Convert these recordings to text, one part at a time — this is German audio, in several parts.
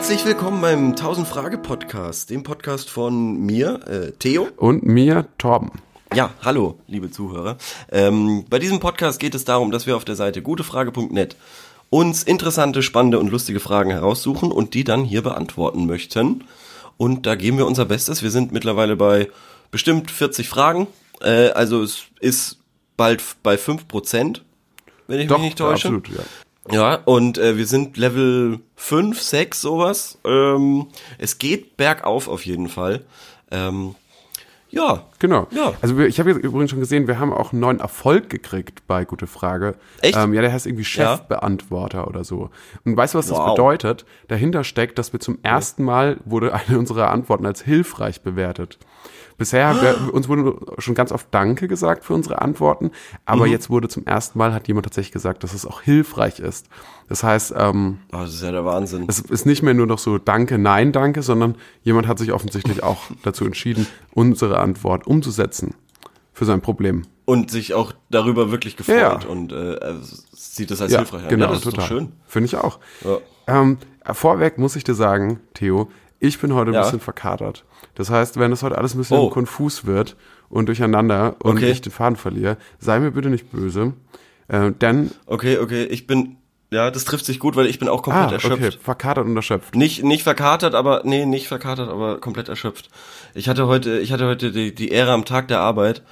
Herzlich willkommen beim 1000 Frage Podcast, dem Podcast von mir, äh, Theo. Und mir, Torben. Ja, hallo, liebe Zuhörer. Ähm, bei diesem Podcast geht es darum, dass wir auf der Seite gutefrage.net uns interessante, spannende und lustige Fragen heraussuchen und die dann hier beantworten möchten. Und da geben wir unser Bestes. Wir sind mittlerweile bei bestimmt 40 Fragen. Äh, also es ist bald bei 5%, wenn ich Doch, mich nicht täusche. absolut, ja. Ja, und äh, wir sind Level 5, 6, sowas. Ähm, es geht bergauf auf jeden Fall. Ähm, ja. Genau. Ja. Also ich habe jetzt übrigens schon gesehen, wir haben auch einen neuen Erfolg gekriegt bei Gute Frage. Echt? Ähm, ja, der heißt irgendwie Ja. Chefbeantworter oder so. Und weißt du, was das Wow. bedeutet? Dahinter steckt, dass wir zum ersten Mal wurde eine unserer Antworten als hilfreich bewertet. Bisher, wir, uns wurde schon ganz oft Danke gesagt für unsere Antworten, aber Mhm. jetzt wurde zum ersten Mal, hat jemand tatsächlich gesagt, dass es auch hilfreich ist. Das heißt, ähm, Oh, das ist ja der Wahnsinn. es ist nicht mehr nur noch so Danke, Nein, Danke, sondern jemand hat sich offensichtlich auch dazu entschieden, unsere Antwort umzusetzen für sein Problem. Und sich auch darüber wirklich gefreut Ja. und äh, äh, sieht das als hilfreich an. genau, ja, das total. ist doch schön. Finde ich auch. Ja. Ähm, vorweg muss ich dir sagen, Theo, ich bin heute ein Ja. bisschen verkatert. Das heißt, wenn das heute alles ein bisschen Oh. konfus wird und durcheinander und Okay. ich den Faden verliere, sei mir bitte nicht böse. Äh, denn, Okay, okay, ich bin, ja, das trifft sich gut, weil ich bin auch komplett ah, erschöpft. okay, verkatert und erschöpft. Nicht, nicht verkatert, aber, nee, nicht verkatert, aber komplett erschöpft. Ich hatte heute, ich hatte heute die, die Ehre am Tag der Arbeit,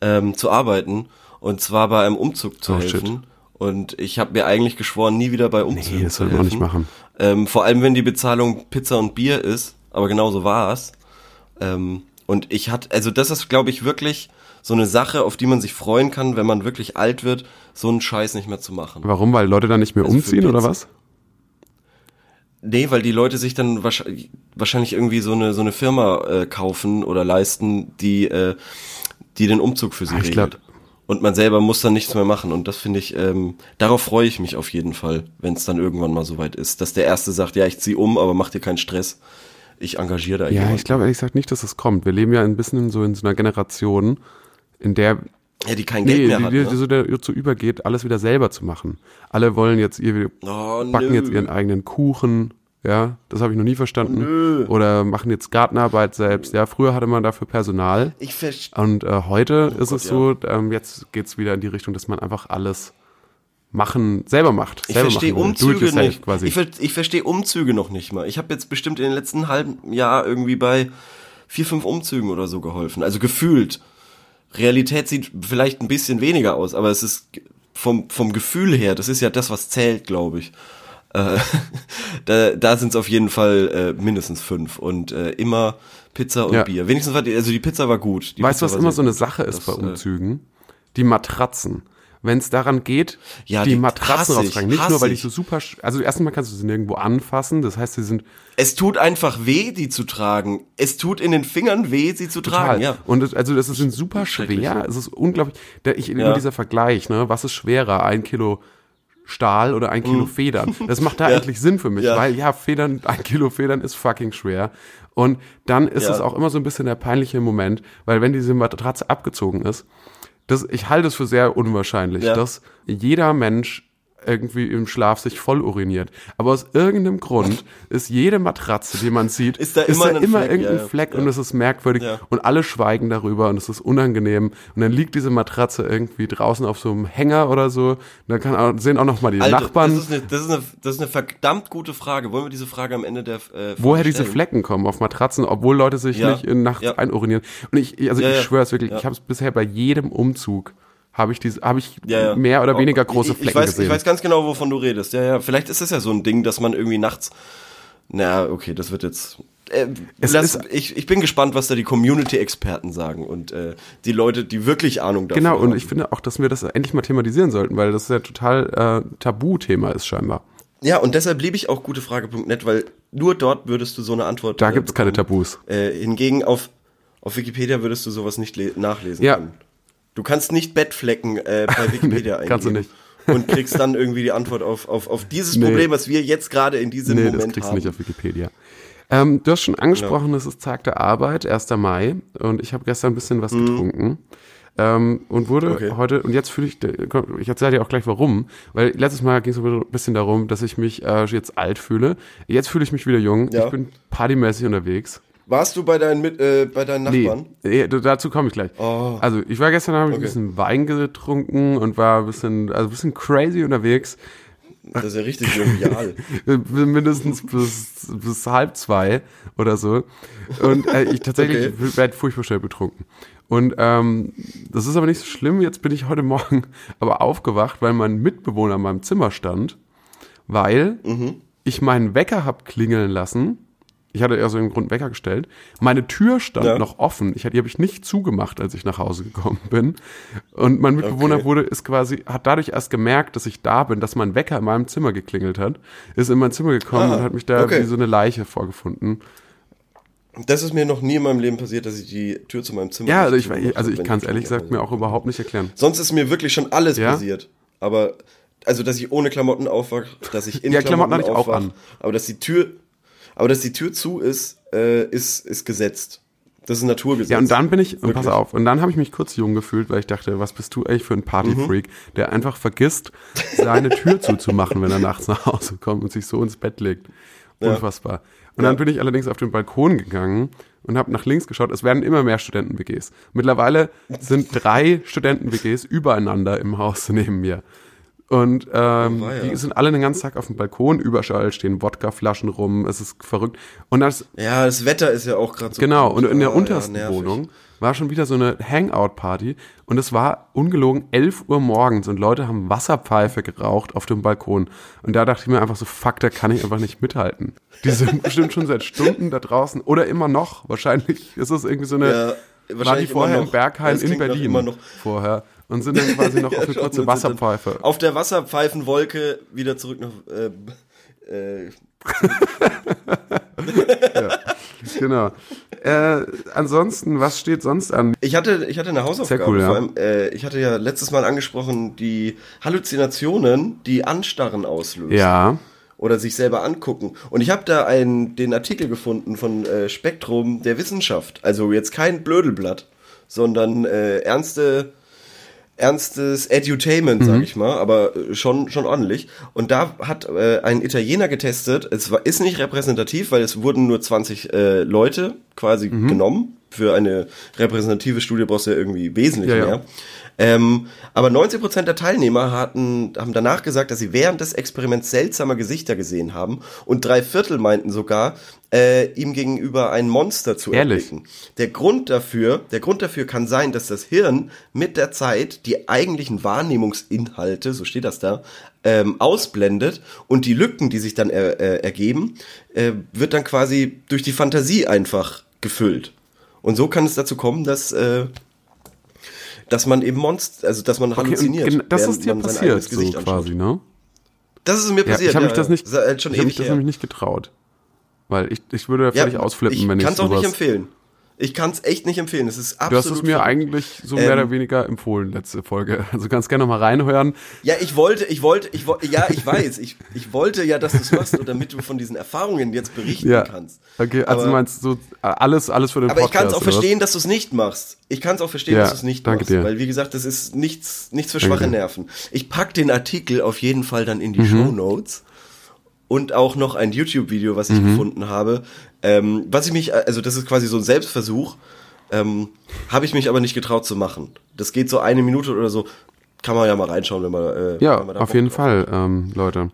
ähm, zu arbeiten, und zwar bei einem Umzug zu Oh, helfen. shit. Und ich habe mir eigentlich geschworen, nie wieder bei Umzügen Nee, das zu sollte man nicht machen. Ähm, vor allem, wenn die Bezahlung Pizza und Bier ist, aber genauso war es. Ähm, und ich hatte, also das ist, glaube ich, wirklich so eine Sache, auf die man sich freuen kann, wenn man wirklich alt wird, so einen Scheiß nicht mehr zu machen. Warum? Weil Leute dann nicht mehr Also umziehen oder was? Nee, weil die Leute sich dann wahrscheinlich, wahrscheinlich irgendwie so eine, so eine Firma äh, kaufen oder leisten, die, äh, die den Umzug für sie Ah, ich regelt. Und man selber muss dann nichts mehr machen. Und das finde ich, ähm, darauf freue ich mich auf jeden Fall, wenn es dann irgendwann mal soweit ist. Dass der Erste sagt, ja, ich zieh um, aber mach dir keinen Stress. Ich engagiere da Ja, jemanden. ich glaube ehrlich gesagt nicht, dass das kommt. Wir leben ja ein bisschen so in so einer Generation, in der Ja, die kein Geld nee, mehr die, hat. die, Ne? so dazu übergeht, alles wieder selber zu machen. Alle wollen jetzt ihr Oh, backen nö. jetzt ihren eigenen Kuchen. Ja, das habe ich noch nie verstanden. Oder machen jetzt Gartenarbeit selbst. Ja, früher hatte man dafür Personal. Ich verstehe. Und äh, heute ist Gott, es so, ähm, jetzt geht's wieder in die Richtung, dass man einfach alles machen, selber macht. Ich selber verstehe Umzüge nicht. Quasi. Ich, ver ich verstehe Umzüge noch nicht mal. Ich habe jetzt bestimmt in den letzten halben Jahr irgendwie bei vier, fünf Umzügen oder so geholfen. Also gefühlt. Realität sieht vielleicht ein bisschen weniger aus, aber es ist vom, vom Gefühl her, das ist ja das, was zählt, glaube ich. Äh, da da sind es auf jeden Fall äh, mindestens fünf und äh, immer Pizza und Ja. Bier. Wenigstens war die, also die Pizza war gut. Die weißt du, was immer so eine. Sache ist Das, bei äh, Umzügen? Die Matratzen. Wenn es daran geht, Ja, die, die Matratzen rauszutragen. Nicht nur, weil die so super, also erstens mal kannst du sie nirgendwo anfassen. Das heißt, sie sind Es tut einfach weh, die zu tragen. Es tut in den Fingern weh, sie zu tragen. Ja. Und es, also das ist sind super schwer. Es ist unglaublich. Der, ich, Ja. Immer dieser Vergleich, ne? Was ist schwerer? Ein Kilo Stahl oder ein Kilo Federn? Das macht da. Ja. eigentlich Sinn für mich, Ja. weil ja, Federn, ein Kilo Federn ist fucking schwer. Und dann ist Ja. es auch immer so ein bisschen der peinliche Moment, weil wenn diese Matratze abgezogen ist, das, ich halte es für sehr unwahrscheinlich, dass jeder Mensch irgendwie im Schlaf sich voll uriniert. Aber aus irgendeinem Grund ist jede Matratze, die man sieht, Ist da immer ein Fleck, irgendein ja. Fleck Ja. und es ist merkwürdig Ja. und alle schweigen darüber und es ist unangenehm und dann liegt diese Matratze irgendwie draußen auf so einem Hänger oder so und dann kann auch, sehen auch noch mal die Alter, Nachbarn, Das ist, eine, das, ist eine, das ist eine verdammt gute Frage. Wollen wir diese Frage am Ende der äh, woher Folge diese stellen? Flecken kommen auf Matratzen, obwohl Leute sich nicht in nachts einurinieren. Und ich, also ich schwöre es wirklich, ich habe es bisher bei jedem Umzug habe ich diese, habe ich Ja, ja. mehr oder Oh, weniger große ich, Flecken ich weiß, gesehen. Ich weiß ganz genau, wovon du redest. Ja, ja. Vielleicht ist es ja so ein Ding, dass man irgendwie nachts. Na, okay, das wird jetzt. Äh, Es lass, ist- ich, ich bin gespannt, was da die Community-Experten sagen und äh, die Leute, die wirklich Ahnung davon Genau, haben. und ich finde auch, dass wir das endlich mal thematisieren sollten, weil das ja total äh, Tabuthema ist scheinbar. Ja, und deshalb liebe ich auch gutefrage.net, weil nur dort würdest du so eine Antwort. Da äh, gibt's keine bekommen. Tabus. Äh, hingegen auf, auf Wikipedia würdest du sowas nicht le- nachlesen Ja. können. Du kannst nicht Bettflecken äh, bei Wikipedia eingeben. kannst du nicht. Und kriegst dann irgendwie die Antwort auf, auf, auf dieses Nee. Problem, was wir jetzt gerade in diesem Nee, Moment das kriegst du haben. nicht auf Wikipedia. Ähm, du hast schon angesprochen, es ist Tag der Arbeit, 1. Mai, und ich habe gestern ein bisschen was Mhm. getrunken. Ähm, und wurde Okay. heute, und jetzt fühle ich, ich erzähle dir auch gleich warum, weil letztes Mal ging es ein bisschen darum, dass ich mich äh, jetzt alt fühle. Jetzt fühle ich mich wieder jung. Ja. Ich bin partymäßig unterwegs. Warst du bei deinen, Mit äh, bei deinen Nachbarn? Nee, dazu komme ich gleich. Oh. Also ich war gestern habe ich Okay. ein bisschen Wein getrunken und war ein bisschen, also ein bisschen crazy unterwegs. Das ist ja richtig jovial. Äh, mindestens bis, bis halb zwei oder so. Und äh, ich tatsächlich Okay. werde furchtbar schnell betrunken. Und ähm, das ist aber nicht so schlimm. Jetzt bin ich heute Morgen aber aufgewacht, weil mein Mitbewohner in meinem Zimmer stand, weil ich meinen Wecker hab klingeln lassen. Ich hatte ja so einen Grund Wecker gestellt. Meine Tür stand Ja. noch offen. Ich, die habe ich nicht zugemacht, als ich nach Hause gekommen bin. Und mein Mitbewohner Okay. wurde, ist quasi, hat dadurch erst gemerkt, dass ich da bin, dass mein Wecker in meinem Zimmer geklingelt hat, ist in mein Zimmer gekommen Ah, und hat mich da okay. wie so eine Leiche vorgefunden. Das ist mir noch nie in meinem Leben passiert, dass ich die Tür zu meinem Zimmer Ja, also ich, also habe, ich kann es ehrlich gesagt mir auch überhaupt nicht erklären. Sonst ist mir wirklich schon alles Ja? passiert. Aber, also, dass ich ohne Klamotten aufwache, dass ich in Ja, Klamotten hatte ich auch aufwach, an. Aber dass die Tür, aber dass die Tür zu ist, äh, ist, ist gesetzt. Das ist ein Naturgesetz. Ja, und dann bin ich, und pass auf, und dann habe ich mich kurz jung gefühlt, weil ich dachte, was bist du eigentlich für ein Partyfreak, Mhm. der einfach vergisst, seine Tür zuzumachen, wenn er nachts nach Hause kommt und sich so ins Bett legt. Unfassbar. Und dann bin ich allerdings auf den Balkon gegangen und habe nach links geschaut. Es werden immer mehr Studenten-WGs. Mittlerweile sind drei Studenten-WGs übereinander im Haus neben mir. Und ähm, Oh, die sind alle den ganzen Tag auf dem Balkon, überall stehen Wodkaflaschen rum, es ist verrückt. Und das Ja, das Wetter ist ja auch gerade so. Genau, und in der Ah, untersten ja. Wohnung war schon wieder so eine Hangout-Party und es war ungelogen 11 Uhr morgens und Leute haben Wasserpfeife geraucht auf dem Balkon. Und da dachte ich mir einfach so, fuck, da kann ich einfach nicht mithalten. Die sind bestimmt schon seit Stunden da draußen oder immer noch. Wahrscheinlich ist es irgendwie so eine, Ja, war die wahrscheinlich vorher im Das in Berlin immer noch. vorher und sind dann quasi noch auf eine kurze Wasserpfeife. Auf der Wasserpfeifenwolke wieder zurück nach. Äh, äh, Genau. Äh, ansonsten, was steht sonst an? ich hatte, ich hatte eine Hausaufgabe. Sehr cool, ja. Vor allem, äh, ich hatte ja letztes Mal angesprochen, die Halluzinationen, die Anstarren auslösen. Ja. Oder sich selber angucken. Und ich habe da einen, den Artikel gefunden von äh, Spektrum der Wissenschaft. Also jetzt kein Blödelblatt, sondern äh, ernste ernstes Edutainment, Mhm. sag ich mal, aber äh, schon schon ordentlich. Und da hat äh, ein Italiener getestet. Es war, ist nicht repräsentativ, weil es wurden nur 20 äh, Leute quasi Mhm. genommen. Für eine repräsentative Studie brauchst du ja irgendwie wesentlich Ja, ja. Ähm, aber 90% der Teilnehmer hatten, haben danach gesagt, dass sie während des Experiments seltsame Gesichter gesehen haben und drei Viertel meinten sogar, äh, ihm gegenüber ein Monster zu Ehrlich? erblicken. Der Grund dafür, der Grund dafür kann sein, dass das Hirn mit der Zeit die eigentlichen Wahrnehmungsinhalte, so steht das da, ähm, ausblendet und die Lücken, die sich dann er, äh, ergeben, äh, wird dann quasi durch die Fantasie einfach gefüllt. Und so kann es dazu kommen, dass äh, dass man eben Monster, also dass man Okay, halluziniert. das ist dir passiert, so anschaut. quasi, ne? Das ist mir Ja, passiert. ich habe mich das nicht, Das halt schon ich hab mich ewig das nämlich nicht getraut. Weil ich, ich würde völlig ausflippen, ich wenn ich kann's auch nicht empfehlen. Ich kann es echt nicht empfehlen. Es ist Du absolut. hast es mir eigentlich so mehr Ähm, oder weniger empfohlen, letzte Folge. Also kannst gerne noch mal reinhören. Ja, ich wollte, ich wollte, ich wollte, ja, ich weiß, ich, ich wollte ja, dass du es machst, und damit du von diesen Erfahrungen jetzt berichten Ja. kannst. Okay, also Aber- du meinst so äh, alles, alles für den Aber ich Podcast. kann es auch oder was? verstehen, dass du es nicht machst. Ich kann es auch verstehen, Ja, dass du es nicht danke machst. dir. Weil, wie gesagt, das ist nichts, nichts für Danke schwache dir. Nerven. Ich pack den Artikel auf jeden Fall dann in die Mhm. Show Notes. Und auch noch ein YouTube-Video, was ich Mhm. gefunden habe. Ähm, was ich mich, also das ist quasi so ein Selbstversuch, ähm, habe ich mich aber nicht getraut zu machen. Das geht so eine Minute oder so. Kann man ja mal reinschauen, wenn man. Äh, Ja, wenn man auf jeden drauf Fall, ähm, Leute.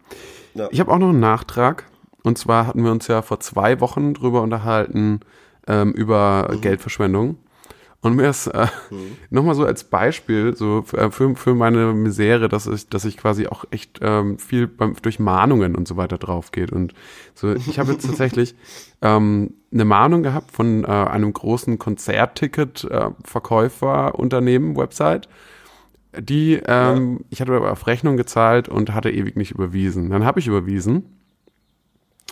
Ja. Ich habe auch noch einen Nachtrag. Und zwar hatten wir uns ja vor zwei Wochen drüber unterhalten, ähm, über Mhm. Geldverschwendung. Und mir ist äh, nochmal so als Beispiel, so für, für, für meine Misere, dass ich, dass ich quasi auch echt ähm, viel beim, durch Mahnungen und so weiter drauf geht. Und so, ich habe jetzt tatsächlich ähm, eine Mahnung gehabt von äh, einem großen Konzertticket-Verkäufer-Unternehmen, Website. Die, ähm, ich hatte aber auf Rechnung gezahlt und hatte ewig nicht überwiesen. Dann habe ich überwiesen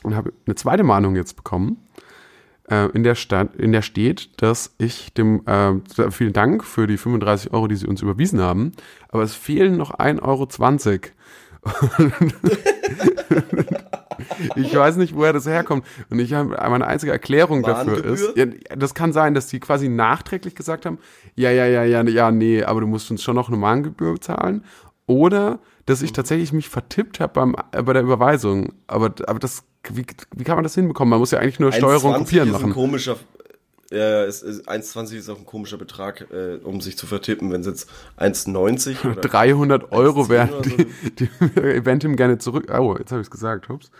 und habe eine zweite Mahnung jetzt bekommen, äh, in, der Stadt, in der steht, dass ich dem, äh, vielen Dank für die 35 Euro, die sie uns überwiesen haben, aber es fehlen noch 1,20 Euro. ich weiß nicht, woher das herkommt. Und ich habe meine einzige Erklärung dafür ist, ja, das kann sein, dass die quasi nachträglich gesagt haben, ja, ja, ja, ja, ja, nee, aber du musst uns schon noch eine Mahngebühr zahlen. Oder dass ich tatsächlich mich vertippt habe beim äh, bei der Überweisung. Aber, aber das, wie, wie kann man das hinbekommen? Man muss ja eigentlich nur Steuerung kopieren machen. Ein komischer, ja, es ist 1,20 ist auch ein komischer Betrag, äh, um sich zu vertippen. Wenn es jetzt 1,90 oder 300 Euro wären die, die, die Eventim gerne zurück. Oh, jetzt habe ich es gesagt. Ups.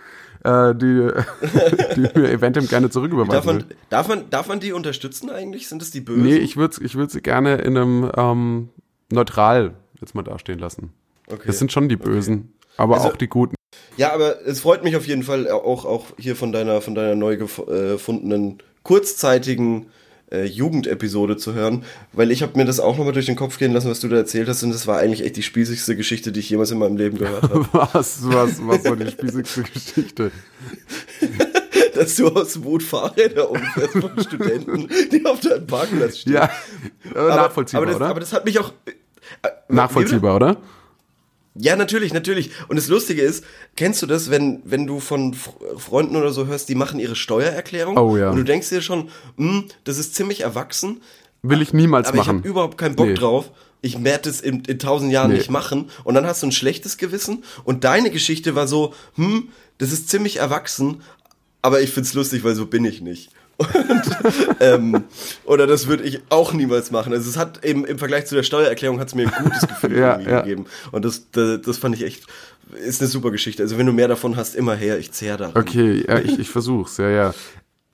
Äh, die, die mir Eventim gerne zurücküberweisen. Darf man, darf man, darf man die unterstützen eigentlich? Sind das die Bösen? Nee, ich würde ich würd sie gerne in einem ähm, neutral jetzt mal dastehen lassen. Okay. Das sind schon die Bösen, okay. aber also, auch die Guten. Ja, aber es freut mich auf jeden Fall auch, auch hier von deiner, von deiner neu äh, gefundenen kurzzeitigen äh, Jugendepisode zu hören, weil ich habe mir das auch nochmal durch den Kopf gehen lassen, was du da erzählt hast und das war eigentlich echt die spießigste Geschichte, die ich jemals in meinem Leben gehört habe. was, was, was war die spießigste Geschichte? dass du aus Wut Fahrräder umfährst von Studenten, die auf deinem Parkplatz stehen. Ja, aber, nachvollziehbar, aber das, oder? Aber das hat mich auch... Äh, Nachvollziehbar, oder? Ja, natürlich, natürlich. Und das Lustige ist, kennst du das, wenn, wenn du von Freunden oder so hörst, die machen ihre Steuererklärung oh, ja. und du denkst dir schon, hm, das ist ziemlich erwachsen. Will ich niemals aber machen. Aber ich habe überhaupt keinen Bock nee. drauf. Ich werde es in, in tausend Jahren nee. nicht machen. Und dann hast du ein schlechtes Gewissen. Und deine Geschichte war so, hm, das ist ziemlich erwachsen, aber ich find's lustig, weil so bin ich nicht. Und, ähm, oder das würde ich auch niemals machen. Also es hat eben im Vergleich zu der Steuererklärung hat es mir ein gutes Gefühl ja, ja. gegeben. Und das, das, das fand ich echt, ist eine super Geschichte. Also wenn du mehr davon hast, immer her, ich zehr da. Okay, ja, ich, ich versuch's, ja, ja.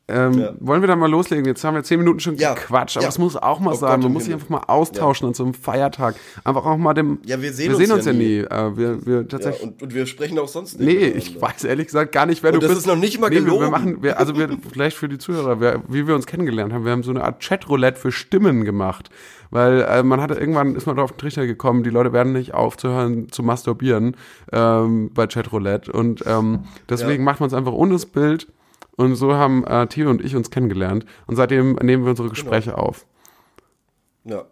Ähm, ja. Wollen wir dann mal loslegen? Jetzt haben wir zehn Minuten schon ja. gequatscht, aber es muss auch mal oh sein. Gott, Man muss sich einfach mal austauschen an so einem Feiertag. Einfach auch mal dem. Ja, wir sehen, wir sehen uns, ja nie. Äh, wir, wir tatsächlich. Und, und, wir sprechen auch sonst nicht. Nee, ich weiß ehrlich gesagt gar nicht, wer und du das bist. Das ist noch nicht mal nee, gelogen. Wir, wir machen, wir, also wir, vielleicht für die Zuhörer, wir, wie wir uns kennengelernt haben. Wir haben so eine Art Chatroulette für Stimmen gemacht weil äh, man hatte irgendwann ist man auf den Trichter gekommen, die Leute werden nicht aufzuhören zu masturbieren ähm, bei Chatroulette und ähm, deswegen ja. macht man es einfach ohne das Bild und so haben äh, Theo und ich uns kennengelernt. Und seitdem nehmen wir unsere genau. Gespräche genau. auf. Ja.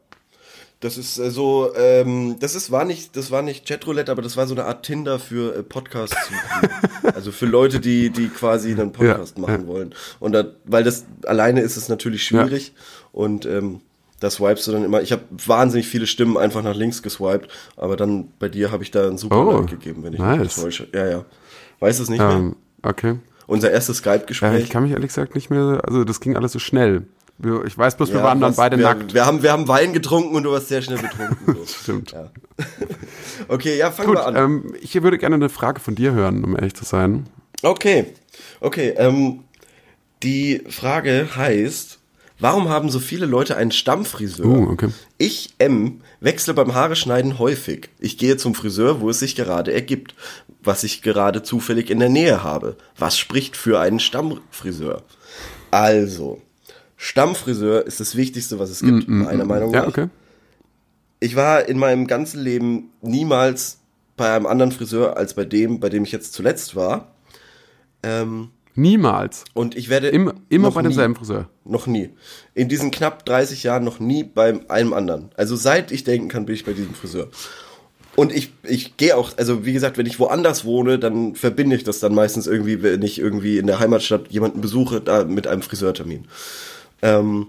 Das ist äh, so, ähm, das ist, war nicht, das war nicht Chatroulette, aber das war so eine Art Tinder für äh, Podcasts. also für Leute, die, die quasi einen Podcast ja, machen ja. wollen. Und da, weil das alleine ist es natürlich schwierig. Ja. Und ähm, da swipest du dann immer. Ich habe wahnsinnig viele Stimmen einfach nach links geswiped, aber dann bei dir habe ich da einen super oh, Like gegeben, wenn ich nice. mich täusche. Ja, ja. Weiß es nicht um, mehr? Ähm, okay unser erstes Skype-Gespräch. Ja, ich kann mich ehrlich gesagt nicht mehr, also das ging alles so schnell. Ich weiß bloß, wir ja, waren dann beide wir, nackt. Wir haben, wir haben Wein getrunken und du warst sehr schnell betrunken. So. Stimmt. Ja. Okay, ja, fangen Gut, wir an. Ähm, ich würde gerne eine Frage von dir hören, um ehrlich zu sein. Okay, okay. Ähm, die Frage heißt, warum haben so viele Leute einen Stammfriseur? Uh, okay. Ich, M, wechsle beim Haare schneiden häufig. Ich gehe zum Friseur, wo es sich gerade ergibt was ich gerade zufällig in der Nähe habe. Was spricht für einen Stammfriseur? Also, Stammfriseur ist das Wichtigste, was es gibt, mm, mm, meiner Meinung nach. Ja, okay. Ich war in meinem ganzen Leben niemals bei einem anderen Friseur als bei dem, bei dem ich jetzt zuletzt war. Ähm, Niemals. Und ich werde. Immer, immer bei demselben Friseur. Noch nie. In diesen knapp 30 Jahren noch nie bei einem anderen. Also seit ich denken kann, bin ich bei diesem Friseur. Und ich, ich gehe auch, also wie gesagt, wenn ich woanders wohne, dann verbinde ich das dann meistens irgendwie, wenn ich irgendwie in der Heimatstadt jemanden besuche, da mit einem Friseurtermin. Ähm,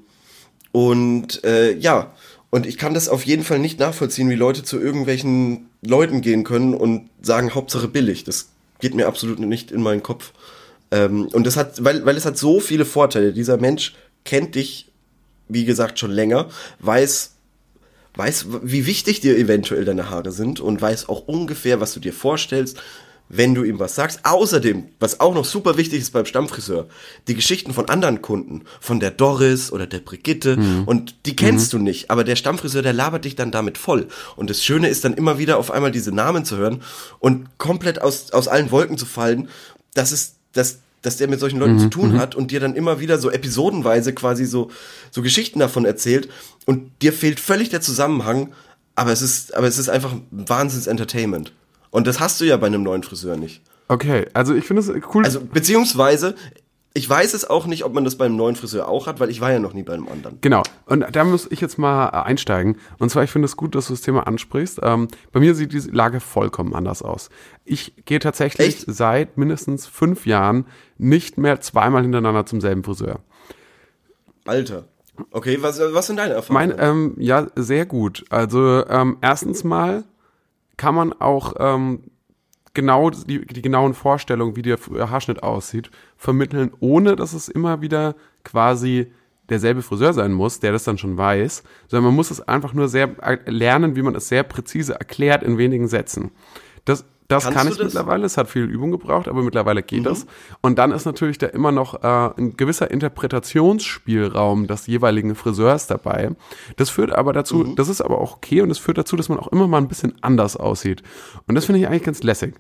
und äh, ja, und ich kann das auf jeden Fall nicht nachvollziehen, wie Leute zu irgendwelchen Leuten gehen können und sagen, Hauptsache billig. Das geht mir absolut nicht in meinen Kopf. Ähm, und das hat, weil, weil es hat so viele Vorteile. Dieser Mensch kennt dich, wie gesagt, schon länger, weiß, weiß, wie wichtig dir eventuell deine Haare sind und weiß auch ungefähr, was du dir vorstellst, wenn du ihm was sagst. Außerdem, was auch noch super wichtig ist beim Stammfriseur, die Geschichten von anderen Kunden, von der Doris oder der Brigitte mhm. und die kennst mhm. du nicht, aber der Stammfriseur, der labert dich dann damit voll. Und das Schöne ist dann immer wieder auf einmal diese Namen zu hören und komplett aus, aus allen Wolken zu fallen. Das ist, das, dass der mit solchen Leuten mhm, zu tun mhm. hat und dir dann immer wieder so episodenweise quasi so, so Geschichten davon erzählt und dir fehlt völlig der Zusammenhang, aber es ist, aber es ist einfach Wahnsinns Entertainment. Und das hast du ja bei einem neuen Friseur nicht. Okay, also ich finde es cool. Also, beziehungsweise, Ich weiß es auch nicht, ob man das beim neuen Friseur auch hat, weil ich war ja noch nie bei einem anderen. Genau. Und da muss ich jetzt mal äh, einsteigen. Und zwar, ich finde es gut, dass du das Thema ansprichst. Ähm, bei mir sieht die Lage vollkommen anders aus. Ich gehe tatsächlich Echt? seit mindestens fünf Jahren nicht mehr zweimal hintereinander zum selben Friseur. Alter. Okay, was, was sind deine Erfahrungen? Mein, ähm, ja, sehr gut. Also ähm, erstens mal kann man auch ähm, genau die, die genauen Vorstellungen, wie der Haarschnitt aussieht, vermitteln, ohne dass es immer wieder quasi derselbe Friseur sein muss, der das dann schon weiß, sondern man muss es einfach nur sehr äh, lernen, wie man es sehr präzise erklärt in wenigen Sätzen. Das, das Kannst kann ich das? mittlerweile, es hat viel Übung gebraucht, aber mittlerweile geht Mhm. das. Und dann ist natürlich da immer noch äh, ein gewisser Interpretationsspielraum des jeweiligen Friseurs dabei. Das führt aber dazu, Mhm. das ist aber auch okay und das führt dazu, dass man auch immer mal ein bisschen anders aussieht. Und das finde ich eigentlich ganz lässig.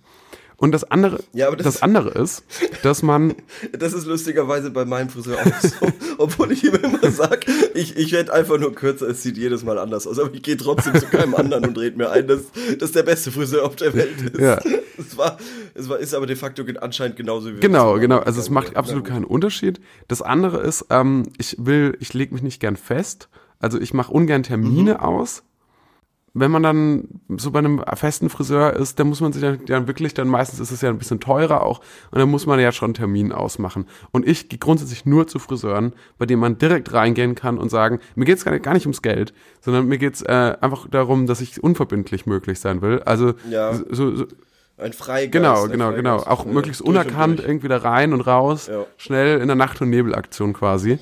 Und das andere, Ja, das- das andere ist, dass man Das ist lustigerweise bei meinem Friseur auch so. Obwohl ich ihm immer sage, ich, ich werde einfach nur kürzer, es sieht jedes Mal anders aus. Aber ich gehe trotzdem zu keinem anderen und rede mir ein, dass das der beste Friseur auf der Welt ist. Ja. Es war, es war, ist aber de facto anscheinend genauso wie wir Genau, genau. Also es macht absolut keinen Unterschied. Das andere ist, ähm, ich will, ich lege mich nicht gern fest. Also ich mache ungern Termine Mhm. aus. Wenn man dann so bei einem festen Friseur ist, dann muss man sich dann, dann wirklich, dann meistens ist es ja ein bisschen teurer auch, und dann muss man ja schon einen Termin ausmachen. Und ich gehe grundsätzlich nur zu Friseuren, bei denen man direkt reingehen kann und sagen, mir geht's gar nicht, gar nicht ums Geld, sondern mir geht's äh, einfach darum, dass ich unverbindlich möglich sein will. Also Ja. so, so, Ein Freigeist. Genau, genau, genau. Freigeist. Auch Ja, möglichst unerkannt durch. irgendwie da rein und raus. Ja. Schnell in der Nacht- und Nebelaktion quasi.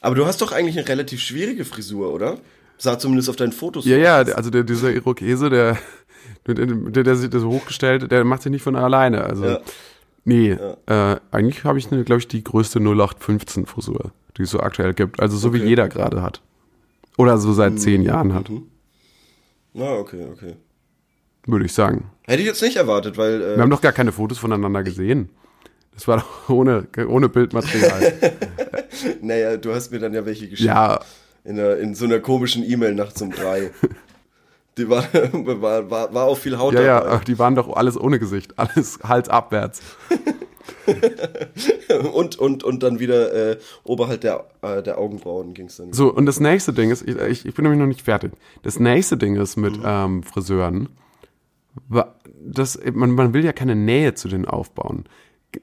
Aber du hast doch eigentlich eine relativ schwierige Frisur, oder? Sah zumindest auf deinen Fotos Ja, so ja, aus. der- also der, dieser Irokese, der, der, der, sich das hochgestellt, der macht sich nicht von alleine. Also, Ja. nee, äh, eigentlich habe ich, glaube ich, die größte 0815 Frisur, die es so aktuell gibt. Also so wie Okay. jeder gerade hat. Oder so seit zehn Jahren hat, Na, okay, okay. würde ich sagen. Hätte ich jetzt nicht erwartet, weil äh, Wir haben doch gar keine Fotos voneinander gesehen. Das war doch ohne, ohne Bildmaterial. naja, du hast mir dann ja welche geschickt. ja, In, einer, in so einer komischen E-Mail nachts um drei. Die war, war, war, war auch viel Haut ja, ja, dabei. ach, die waren doch alles ohne Gesicht, alles halsabwärts. Und, und, und dann wieder äh, oberhalb der, äh, der Augenbrauen ging es dann. So, und das nächste Ding ist, ich, ich, bin nämlich noch nicht fertig. Das nächste Ding ist mit Mhm. ähm, Friseuren, das, man, man will ja keine Nähe zu denen aufbauen.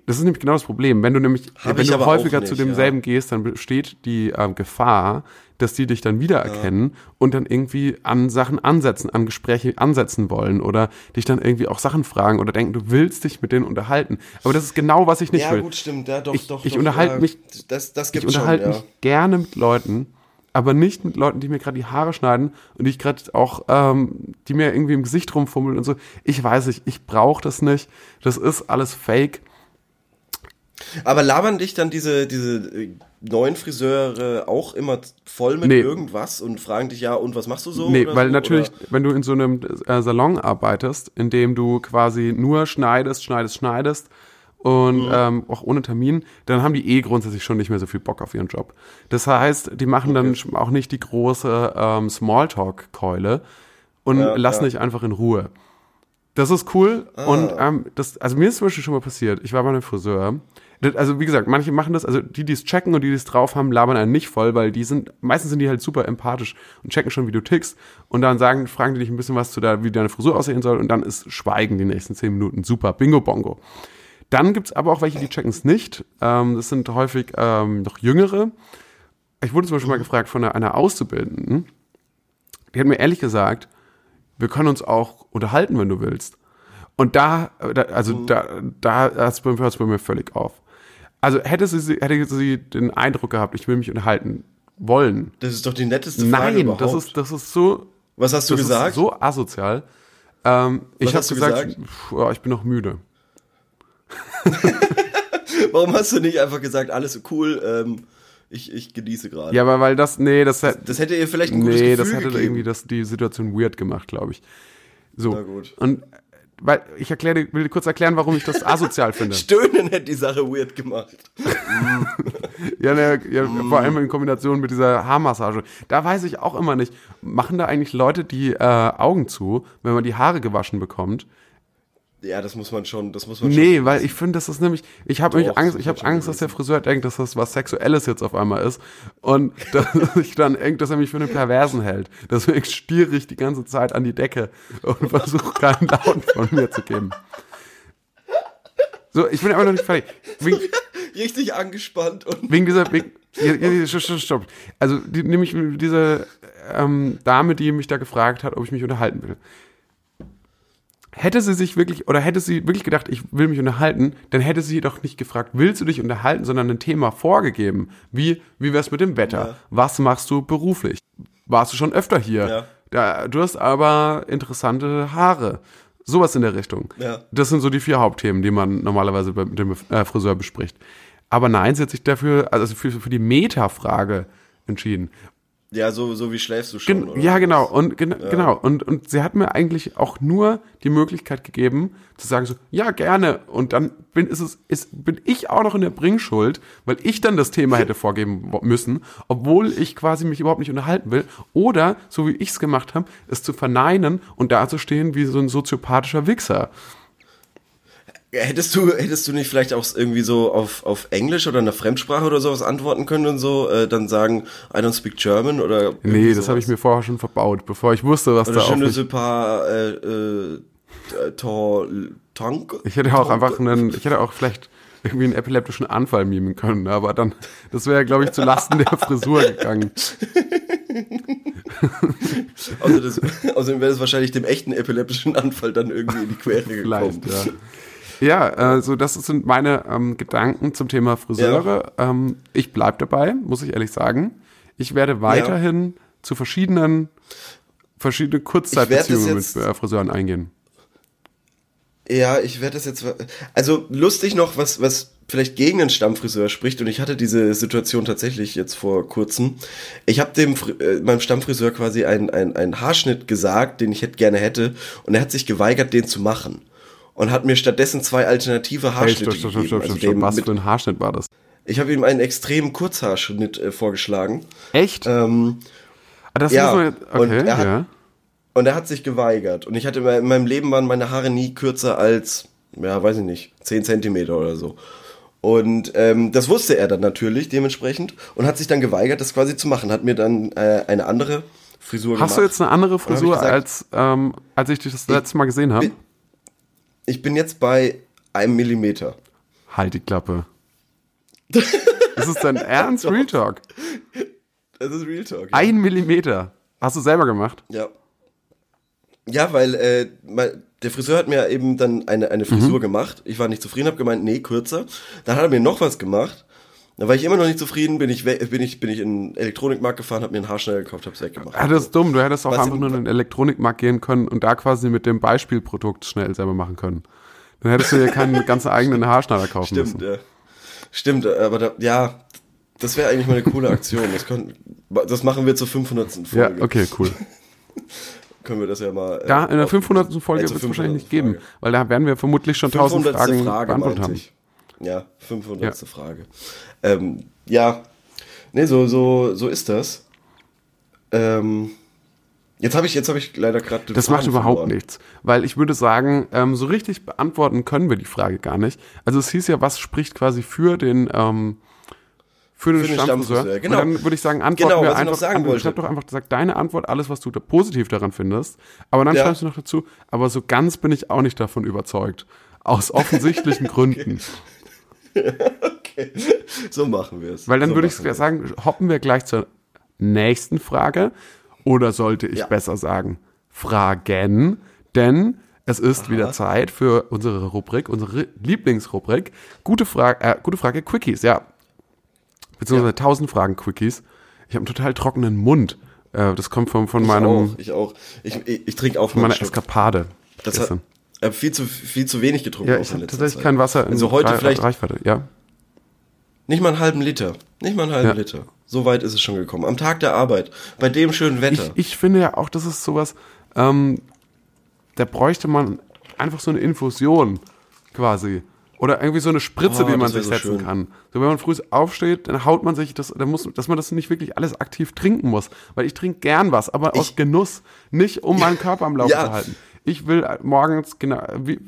Das ist nämlich genau das Problem. Wenn du nämlich, Hab wenn du häufiger auch zu nicht, demselben gehst, dann besteht die ähm, Gefahr, dass die dich dann wiedererkennen und dann irgendwie an Sachen ansetzen, an Gespräche ansetzen wollen oder dich dann irgendwie auch Sachen fragen oder denken, du willst dich mit denen unterhalten. Aber das ist genau, was ich nicht ja, will. gut, stimmt. Ja, doch, Ich- doch, ich doch, unterhalte ja, mich- Das, das Ich unterhalte schon, ja. mich gerne mit Leuten, aber nicht mit Leuten, die mir gerade die Haare schneiden und die ich gerade auch, ähm, die mir irgendwie im Gesicht rumfummeln und so. Ich weiß nicht, ich brauche das nicht. Das ist alles Fake. Aber labern dich dann diese, diese äh, neuen Friseure auch immer voll mit Nee. irgendwas und fragen dich, ja, und was machst du so? nee, weil so, natürlich, Oder? wenn du in so einem äh, Salon arbeitest, in dem du quasi nur schneidest, schneidest, schneidest und Mhm. ähm, auch ohne Termin, dann haben die eh grundsätzlich schon nicht mehr so viel Bock auf ihren Job. Das heißt, die machen dann schon auch nicht die große ähm, Smalltalk-Keule und Ja, lassen ja. dich einfach in Ruhe. Das ist cool Ah. und ähm, das, also mir ist zum Beispiel schon mal passiert, ich war bei einem Friseur, das, also wie gesagt, manche machen das, also die, die es checken und die, die es drauf haben, labern einen nicht voll, weil die sind, meistens sind die halt super empathisch und checken schon, wie du tickst und dann sagen, fragen die dich ein bisschen was zu der, wie deine Frisur aussehen soll und dann ist Schweigen die nächsten zehn Minuten. Super, bingo bongo. Dann gibt's aber auch welche, die checken es nicht. Ähm, das sind häufig ähm, noch jüngere. Ich wurde zum Beispiel mal gefragt von einer, einer Auszubildenden, die hat mir ehrlich gesagt, wir können uns auch unterhalten, wenn du willst. Und da, da also da, da hört es bei, bei mir völlig auf. Also hätte sie, hätte sie den Eindruck gehabt, ich will mich unterhalten wollen. Das ist doch die netteste Frage Nein, überhaupt. das ist, das ist so, was hast du das gesagt? ist so asozial. Ähm, ich habe gesagt, gesagt? pf, ich bin noch müde. Warum hast du nicht einfach gesagt, alles cool, ähm, ich, ich genieße gerade? Ja, aber weil das, nee, das, Das hätte ihr vielleicht ein gutes nee, Gefühl das hätte gegeben. irgendwie das, die Situation weird gemacht, glaube ich. So. Na gut. Und weil ich erkläre, will dir kurz erklären, warum ich das asozial finde. Stöhnen hätte die Sache weird gemacht. Ja, ne, ja vor allem in Kombination mit dieser Haarmassage. Da weiß ich auch immer nicht, machen da eigentlich Leute die äh, Augen zu, wenn man die Haare gewaschen bekommt? Ja, das muss man schon, das muss man schon. Nee, weil ich finde, das ist nämlich, ich habe nämlich Angst, ich habe schon Angst, dass der Friseur denkt, dass das was Sexuelles jetzt auf einmal ist und dass ich dann denke, dass er mich für einen Perversen hält. Deswegen stiere ich die ganze Zeit an die Decke und versuche keinen Laut von mir zu geben. So, ich bin aber noch nicht fertig. Wegen, Richtig angespannt und. wegen dieser, wegen, stopp, stopp. Also, die, nämlich diese ähm, Dame, die mich da gefragt hat, ob ich mich unterhalten will. Hätte sie sich wirklich, oder hätte sie wirklich gedacht, ich will mich unterhalten, dann hätte sie doch nicht gefragt, willst du dich unterhalten, sondern ein Thema vorgegeben. Wie, wie wär's mit dem Wetter? Ja. Was machst du beruflich? Warst du schon öfter hier? Ja. Da, du hast aber interessante Haare. Sowas in der Richtung. Ja. Das sind so die vier Hauptthemen, die man normalerweise mit dem äh, Friseur bespricht. Aber nein, sie hat sich dafür, also für, für die Meta-Frage entschieden. Ja, so, so wie schläfst du schon. Gen oder? ja, genau. Und gen genau. Und, und sie hat mir eigentlich auch nur die Möglichkeit gegeben, zu sagen so, ja, gerne. Und dann bin, ist es, ist, bin ich auch noch in der Bringschuld, weil ich dann das Thema hätte vorgeben müssen, obwohl ich quasi mich überhaupt nicht unterhalten will. Oder, so wie ich es gemacht habe, es zu verneinen und dazustehen wie so ein soziopathischer Wichser. Hättest du, hättest du nicht vielleicht auch irgendwie so auf, auf Englisch oder einer Fremdsprache oder sowas antworten können und so, äh, dann sagen, I don't speak German oder. Nee, das habe ich mir vorher schon verbaut, bevor ich wusste, was Oder da auf mich... pas, äh, äh? Ich hätte auch einfach einen, ich hätte auch vielleicht irgendwie einen epileptischen Anfall mimen können, aber dann, das wäre, glaube ich, zu Lasten der Frisur gegangen. Also außerdem wäre es wahrscheinlich dem echten epileptischen Anfall dann irgendwie in die Quere gekommen. Vielleicht, ja. Ja, also das sind meine ähm, Gedanken zum Thema Friseure. Ähm, ich bleib dabei, muss ich ehrlich sagen. Ich werde weiterhin zu verschiedenen, verschiedene Kurzzeitbeziehungen mit äh, Friseuren eingehen. Ja, ich werde das jetzt. Also lustig noch, was, was vielleicht gegen einen Stammfriseur spricht, und ich hatte diese Situation tatsächlich jetzt vor kurzem. Ich habe dem äh, meinem Stammfriseur quasi einen einen Haarschnitt gesagt, den ich hätte gerne hätte, und er hat sich geweigert, den zu machen. Und hat mir stattdessen zwei alternative Hey, Haarschnitte stopp, stopp, stopp, gegeben. Also Was für ein Haarschnitt war das? ich habe ihm einen extremen Kurzhaarschnitt äh, vorgeschlagen. Echt? Ähm, Ah, das ja, muss man jetzt, und okay, er hat- ja. Und er hat sich geweigert. Und ich hatte in meinem Leben waren meine Haare nie kürzer als, ja, weiß ich nicht, 10 Zentimeter oder so. Und ähm, das wusste er dann natürlich dementsprechend und hat sich dann geweigert, das quasi zu machen. Hat mir dann äh, eine andere Frisur Hast gemacht. du jetzt eine andere ich Frisur, gesagt- als, ähm, als ich dich das letzte Mal gesehen habe? Ich bin jetzt bei einem Millimeter. Halt die Klappe. ist es dein Ernst? Real Talk. Das ist Real Talk. Ein Millimeter. Hast du selber gemacht? Ja. Ja, weil äh, mein, der Friseur hat mir eben dann eine, eine Frisur gemacht. Ich war nicht zufrieden, habe gemeint, nee, kürzer. Dann hat er mir noch was gemacht. Da war ich immer noch nicht zufrieden, bin ich, bin ich, bin ich in den Elektronikmarkt gefahren, habe mir einen Haarschneider gekauft, hab's weggemacht. Ah, das ist dumm. Du hättest auch Was einfach nur in den Elektronikmarkt gehen können und da quasi mit dem Beispielprodukt schnell selber machen können. Dann hättest du dir keinen ganzen eigenen Haarschneider kaufen Stimmt, müssen. ja. Stimmt, aber da, ja, das wäre eigentlich mal eine coole Aktion. Das, können, das machen wir zur 500. Ja, Folge. okay, cool. Können wir das ja mal. äh, Ja, in der auf- 500. Folge äh, wird es 500. wahrscheinlich nicht geben, weil da werden wir vermutlich schon 1000 500. Fragen Frage beantwortet haben. ich. Ja, 500. Frage. Ähm, ja, nee, so, so, so ist das. Ähm, jetzt habe ich, jetzt habe ich leider gerade. Das macht Faden überhaupt verloren. nichts, weil ich würde sagen, ähm, so richtig beantworten können wir die Frage gar nicht. Also es hieß ja, was spricht quasi für den ähm, für den, Für den Stammfriseur. Stammfriseur, genau. Und dann würde ich sagen, antworten Genau, wir was ich einfach. sagen wollte. Doch einfach sag deine Antwort, alles, was du da positiv daran findest. Aber dann Ja. schreibst du noch dazu. Aber so ganz bin ich auch nicht davon überzeugt, aus offensichtlichen Gründen. Okay. So machen wir es. Weil dann so würde ich sagen, hoppen wir gleich zur nächsten Frage. Oder sollte ich Ja. besser sagen, Fragen? Denn es ist wieder Zeit für unsere Rubrik, unsere Lieblingsrubrik. Gute Frage, äh, gute Frage, Quickies, ja. Beziehungsweise 1000 Fragen Quickies. Ich habe einen total trockenen Mund. Äh, das kommt von, von Ich meinem, auch, ich auch. Ich, ich, ich trinke auch von meiner Schluck. Eskapade. Das hat, gestern. ich hab viel zu, viel zu wenig getrunken. Ja, ich habe tatsächlich Zeit. kein Wasser in Also heute Re- vielleicht Reichweite, ja. nicht mal einen halben Liter. Nicht mal einen halben Ja. Liter. So weit ist es schon gekommen. Am Tag der Arbeit. Bei dem schönen Wetter. Ich, ich finde ja auch, das ist sowas, ähm, da bräuchte man einfach so eine Infusion quasi. Oder irgendwie so eine Spritze, Oh, die man sich so setzen schön. kann. So, wenn man früh aufsteht, dann haut man sich das, dann muss, dass man das nicht wirklich alles aktiv trinken muss. Weil ich trinke gern was, aber aus Ich- Genuss, nicht um meinen Körper am Laufen Ja. zu halten. Ich will morgens genau, wie,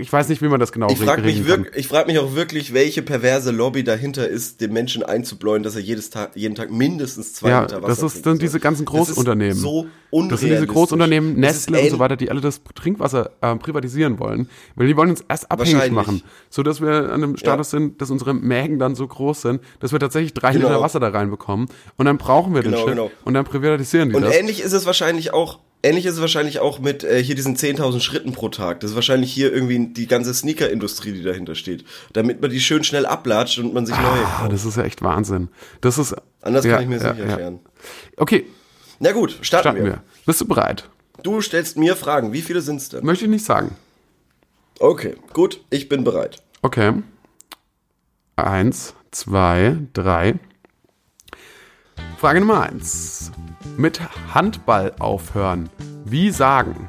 ich weiß nicht, wie man das genau Ich frage mich, wirk- ich frag mich auch wirklich, welche perverse Lobby dahinter ist, dem Menschen einzubläuen, dass er jedes Tag, jeden Tag mindestens zwei Ja, Liter Wasser das ist soll. diese ganzen Das ist Großunternehmen. so Das sind diese. Großunternehmen, Nestle und so weiter, die alle das Trinkwasser äh, privatisieren wollen, weil die wollen uns erst abhängig machen, so dass wir an einem Status sind, dass unsere Mägen dann so groß sind, dass wir tatsächlich drei Genau. Liter Wasser da reinbekommen und dann brauchen wir Genau, den Shit genau. und dann privatisieren die Und das. ähnlich ist es wahrscheinlich auch, ähnlich ist es wahrscheinlich auch mit äh, hier diesen 10.000 Schritten pro Tag. Das ist wahrscheinlich hier irgendwie die ganze Sneaker-Industrie, die dahinter steht. Damit man die schön schnell ablatscht und man sich neue Ah, kauft. das ist ja echt Wahnsinn. Das ist Anders ja, kann ich mir ja, nicht ja. erklären. Okay, Na gut, starten, starten wir. wir. Bist du bereit? Du stellst mir Fragen. Wie viele sind's denn? Möchte ich nicht sagen. Okay, gut, ich bin bereit. Okay. Eins, zwei, drei. Frage Nummer eins. Mit Handball aufhören. Wie sagen?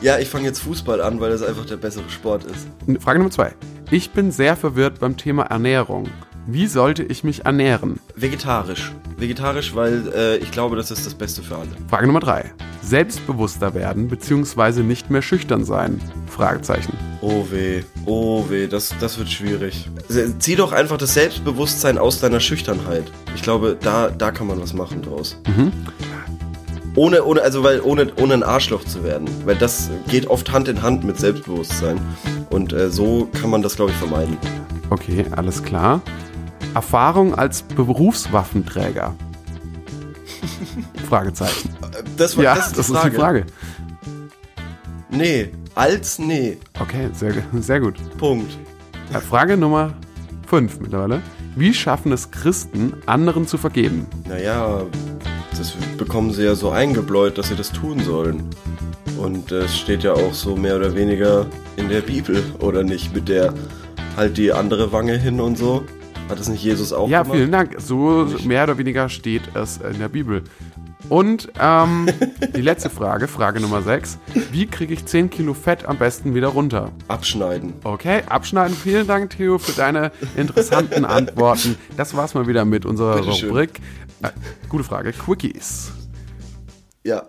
Ja, ich fange jetzt Fußball an, weil das einfach der bessere Sport ist. Frage Nummer zwei. Ich bin sehr verwirrt beim Thema Ernährung. Wie sollte ich mich ernähren? Vegetarisch. Vegetarisch, weil äh, ich glaube, das ist das Beste für alle. Frage Nummer drei. Selbstbewusster werden bzw. nicht mehr schüchtern sein? Fragezeichen. Oh weh, oh weh, das, das wird schwierig. Zieh doch einfach das Selbstbewusstsein aus deiner Schüchternheit. Ich glaube, da, da kann man was machen draus. Ohne, ohne, also weil, ohne, ohne ein Arschloch zu werden. Weil das geht oft Hand in Hand mit Selbstbewusstsein. Und äh, so kann man das, glaube ich, vermeiden. Okay, alles klar. Erfahrung als Berufswaffenträger? Fragezeichen. Äh, Das, war, Ja, das, ist, das die ist die Frage. Nee, als nee. Okay, sehr, sehr gut. Punkt. Ja, Frage Nummer 5 mittlerweile. Wie schaffen es Christen, anderen zu vergeben? Naja, das bekommen sie ja so eingebläut, dass sie das tun sollen. Und es steht ja auch so mehr oder weniger in der Bibel, oder nicht? Mit der halt die andere Wange hin und so. Hat das nicht Jesus auch Ja, gemacht? vielen Dank. So mehr oder weniger steht es in der Bibel. Und ähm, die letzte Frage, Frage Nummer 6. Wie kriege ich 10 Kilo Fett am besten wieder runter? Abschneiden. Okay, abschneiden. Vielen Dank, Theo, für deine interessanten Antworten. Das war's mal wieder mit unserer Bitteschön. Rubrik. Äh, gute Frage. Quickies. Ja.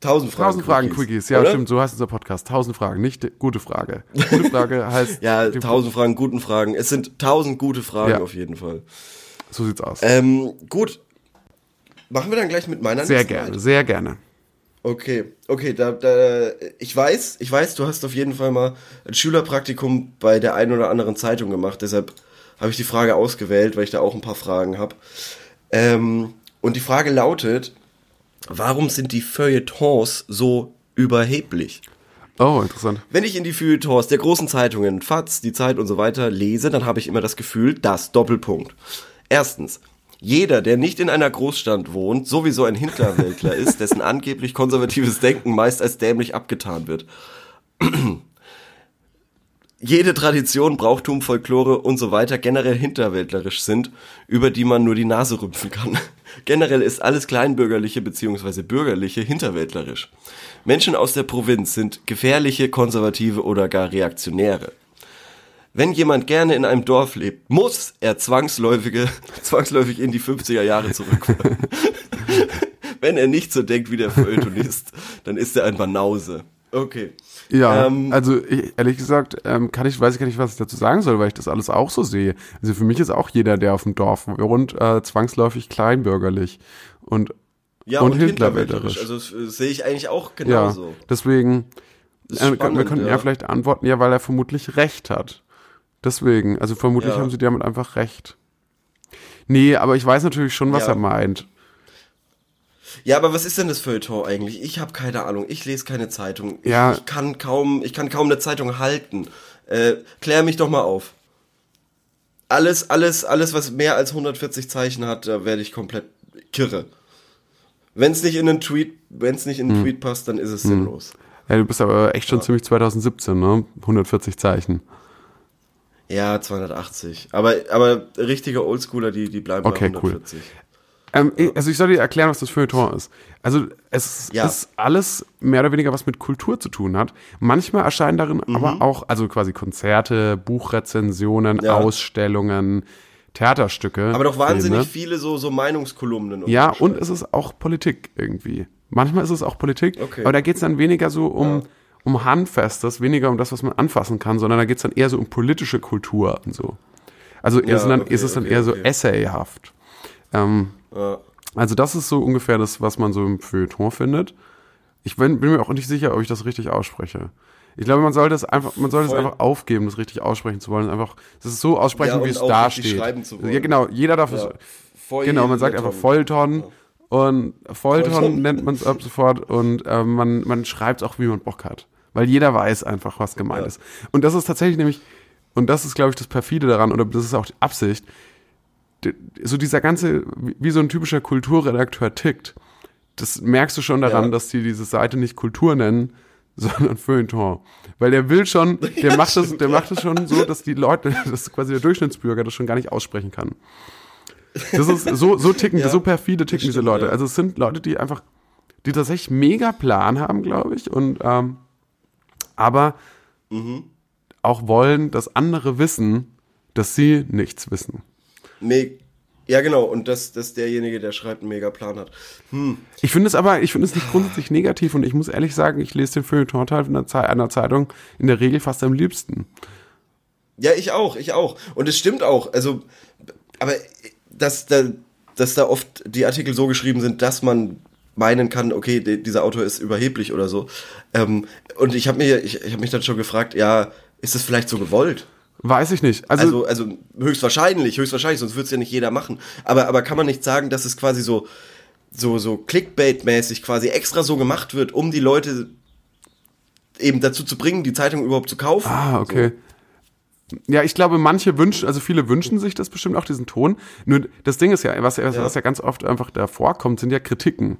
Tausend Fragen. Tausend Fragen Quickies. Ja, oder? stimmt. So heißt unser Podcast. Tausend Fragen. Nicht gute Frage. Gute Frage heißt. Ja, tausend Fragen, guten Fragen. Es sind tausend gute Fragen Ja. auf jeden Fall. So sieht's aus. Ähm, gut. Machen wir dann gleich mit meiner sehr gerne, weiter? sehr gerne. Okay, okay, da, da, ich weiß, ich weiß, du hast auf jeden Fall mal ein Schülerpraktikum bei der einen oder anderen Zeitung gemacht, deshalb habe ich die Frage ausgewählt, weil ich da auch ein paar Fragen habe. Ähm, und die Frage lautet, warum sind die Feuilletons so überheblich? Oh, interessant. Wenn ich in die Feuilletons der großen Zeitungen, FAZ, die Zeit und so weiter lese, dann habe ich immer das Gefühl, das Doppelpunkt. Erstens, jeder, der nicht in einer Großstadt wohnt, sowieso ein Hinterwäldler ist, dessen angeblich konservatives Denken meist als dämlich abgetan wird. Jede Tradition, Brauchtum, Folklore und so weiter generell hinterwäldlerisch sind, über die man nur die Nase rümpfen kann. Generell ist alles Kleinbürgerliche bzw. Bürgerliche hinterwäldlerisch. Menschen aus der Provinz sind gefährliche, konservative oder gar Reaktionäre. Wenn jemand gerne in einem Dorf lebt, muss er zwangsläufige, zwangsläufig in die 50er Jahre zurückfallen. Wenn er nicht so denkt wie der Feuilletonist, dann ist er ein Banause. Okay. Ja, Ähm, also ich, ehrlich gesagt, ähm, kann ich, weiß ich gar nicht, was ich dazu sagen soll, weil ich das alles auch so sehe. Also für mich ist auch jeder, der auf dem Dorf wohnt, äh, zwangsläufig kleinbürgerlich. Und Ja, und und, hinterwäldlerisch. Also das äh, sehe ich eigentlich auch ja, genauso. deswegen, ist äh, wir spannend, könnten ja. ja. vielleicht antworten, ja, weil er vermutlich recht hat. Deswegen, also vermutlich Ja. haben sie damit einfach recht. Nee, aber ich weiß natürlich schon, was Ja. er meint. Ja, aber was ist denn das Feuilleton eigentlich? Ich habe keine Ahnung. Ich lese keine Zeitung. Ich, Ja. ich kann kaum, ich kann kaum eine Zeitung halten. Äh, klär mich doch mal auf. Alles, alles, alles, was mehr als 140 Zeichen hat, da werde ich komplett kirre. Wenn es nicht in einen Tweet, wenn es nicht in Hm. einen Tweet passt, dann ist es sinnlos. Ja, du bist aber echt schon ziemlich 2017, ne? 140 Zeichen. Ja, 280. Aber, aber richtige Oldschooler, die, die bleiben Okay, bei cool. 140. Ähm, Also ich soll dir erklären, was das Feuilleton ist. Also es Ja. ist alles mehr oder weniger was mit Kultur zu tun hat. Manchmal erscheinen darin Mhm. aber auch, also quasi Konzerte, Buchrezensionen, Ja. Ausstellungen, Theaterstücke. Aber doch wahnsinnig Filme. viele so, so Meinungskolumnen. und Ja, und es ist auch Politik irgendwie. Manchmal ist es auch Politik, Okay. aber da geht es dann weniger so um, um Handfestes, weniger um das, was man anfassen kann, sondern da geht es dann eher so um politische Kultur und so. Also Ja, sind dann, okay, ist es dann okay, eher so essayhaft. Ähm, Ja. also das ist so ungefähr das, was man so im Feuilleton findet. Ich bin, bin mir auch nicht sicher, ob ich das richtig ausspreche. Ich glaube, man sollte es einfach, man sollte es einfach aufgeben, das richtig aussprechen zu wollen. Einfach, das ist so aussprechen, Ja, wie es da steht. Ja, genau. Jeder darf es, Ja. Voll Genau, man sagt einfach Vollton und Vollton nennt man es ab sofort und äh, man, man schreibt auch, wie man Bock hat. Weil jeder weiß einfach, was gemeint Ja. ist. Und das ist tatsächlich nämlich, und das ist, glaube ich, das perfide daran, oder das ist auch die Absicht, so dieser ganze, wie so ein typischer Kulturredakteur tickt, das merkst du schon daran, Ja. dass die diese Seite nicht Kultur nennen, sondern Feuilleton. Weil der will schon, der macht das, der macht das schon so, dass die Leute, dass quasi der Durchschnittsbürger das schon gar nicht aussprechen kann. Das ist so, so ticken, Ja, so perfide ticken diese stimmt, Leute. ja. Also es sind Leute, die einfach, die tatsächlich mega Plan haben, glaube ich, und ähm, aber Mhm. auch wollen, dass andere wissen, dass sie nichts wissen. Me ja, genau. Und dass, dass derjenige, der schreibt, einen mega Plan hat. Ich finde es aber, ich finde es nicht grundsätzlich negativ und ich muss ehrlich sagen, ich lese den Feuilleton-Teil einer, Ze einer Zeitung in der Regel fast am liebsten. Ja, ich auch, ich auch. Und es stimmt auch. Also, aber dass da, dass da oft die Artikel so geschrieben sind, dass man meinen kann, okay, dieser Autor ist überheblich oder so. Ähm, und ich habe mir, ich, ich habe mich dann schon gefragt, ja, ist das vielleicht so gewollt? Weiß ich nicht. Also, Also, also höchstwahrscheinlich, höchstwahrscheinlich, sonst würde es ja nicht jeder machen. Aber, aber kann man nicht sagen, dass es quasi so, so, so Clickbait-mäßig quasi extra so gemacht wird, um die Leute eben dazu zu bringen, die Zeitung überhaupt zu kaufen? ah, okay. Ja, ich glaube, manche wünschen, also viele wünschen sich das bestimmt auch, diesen Ton. Nur das Ding ist ja, was, was, Ja. was ja ganz oft einfach da vorkommt, sind ja Kritiken.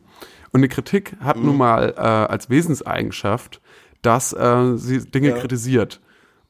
Und eine Kritik hat Mhm. nun mal äh, als Wesenseigenschaft, dass äh, sie Dinge Ja. kritisiert.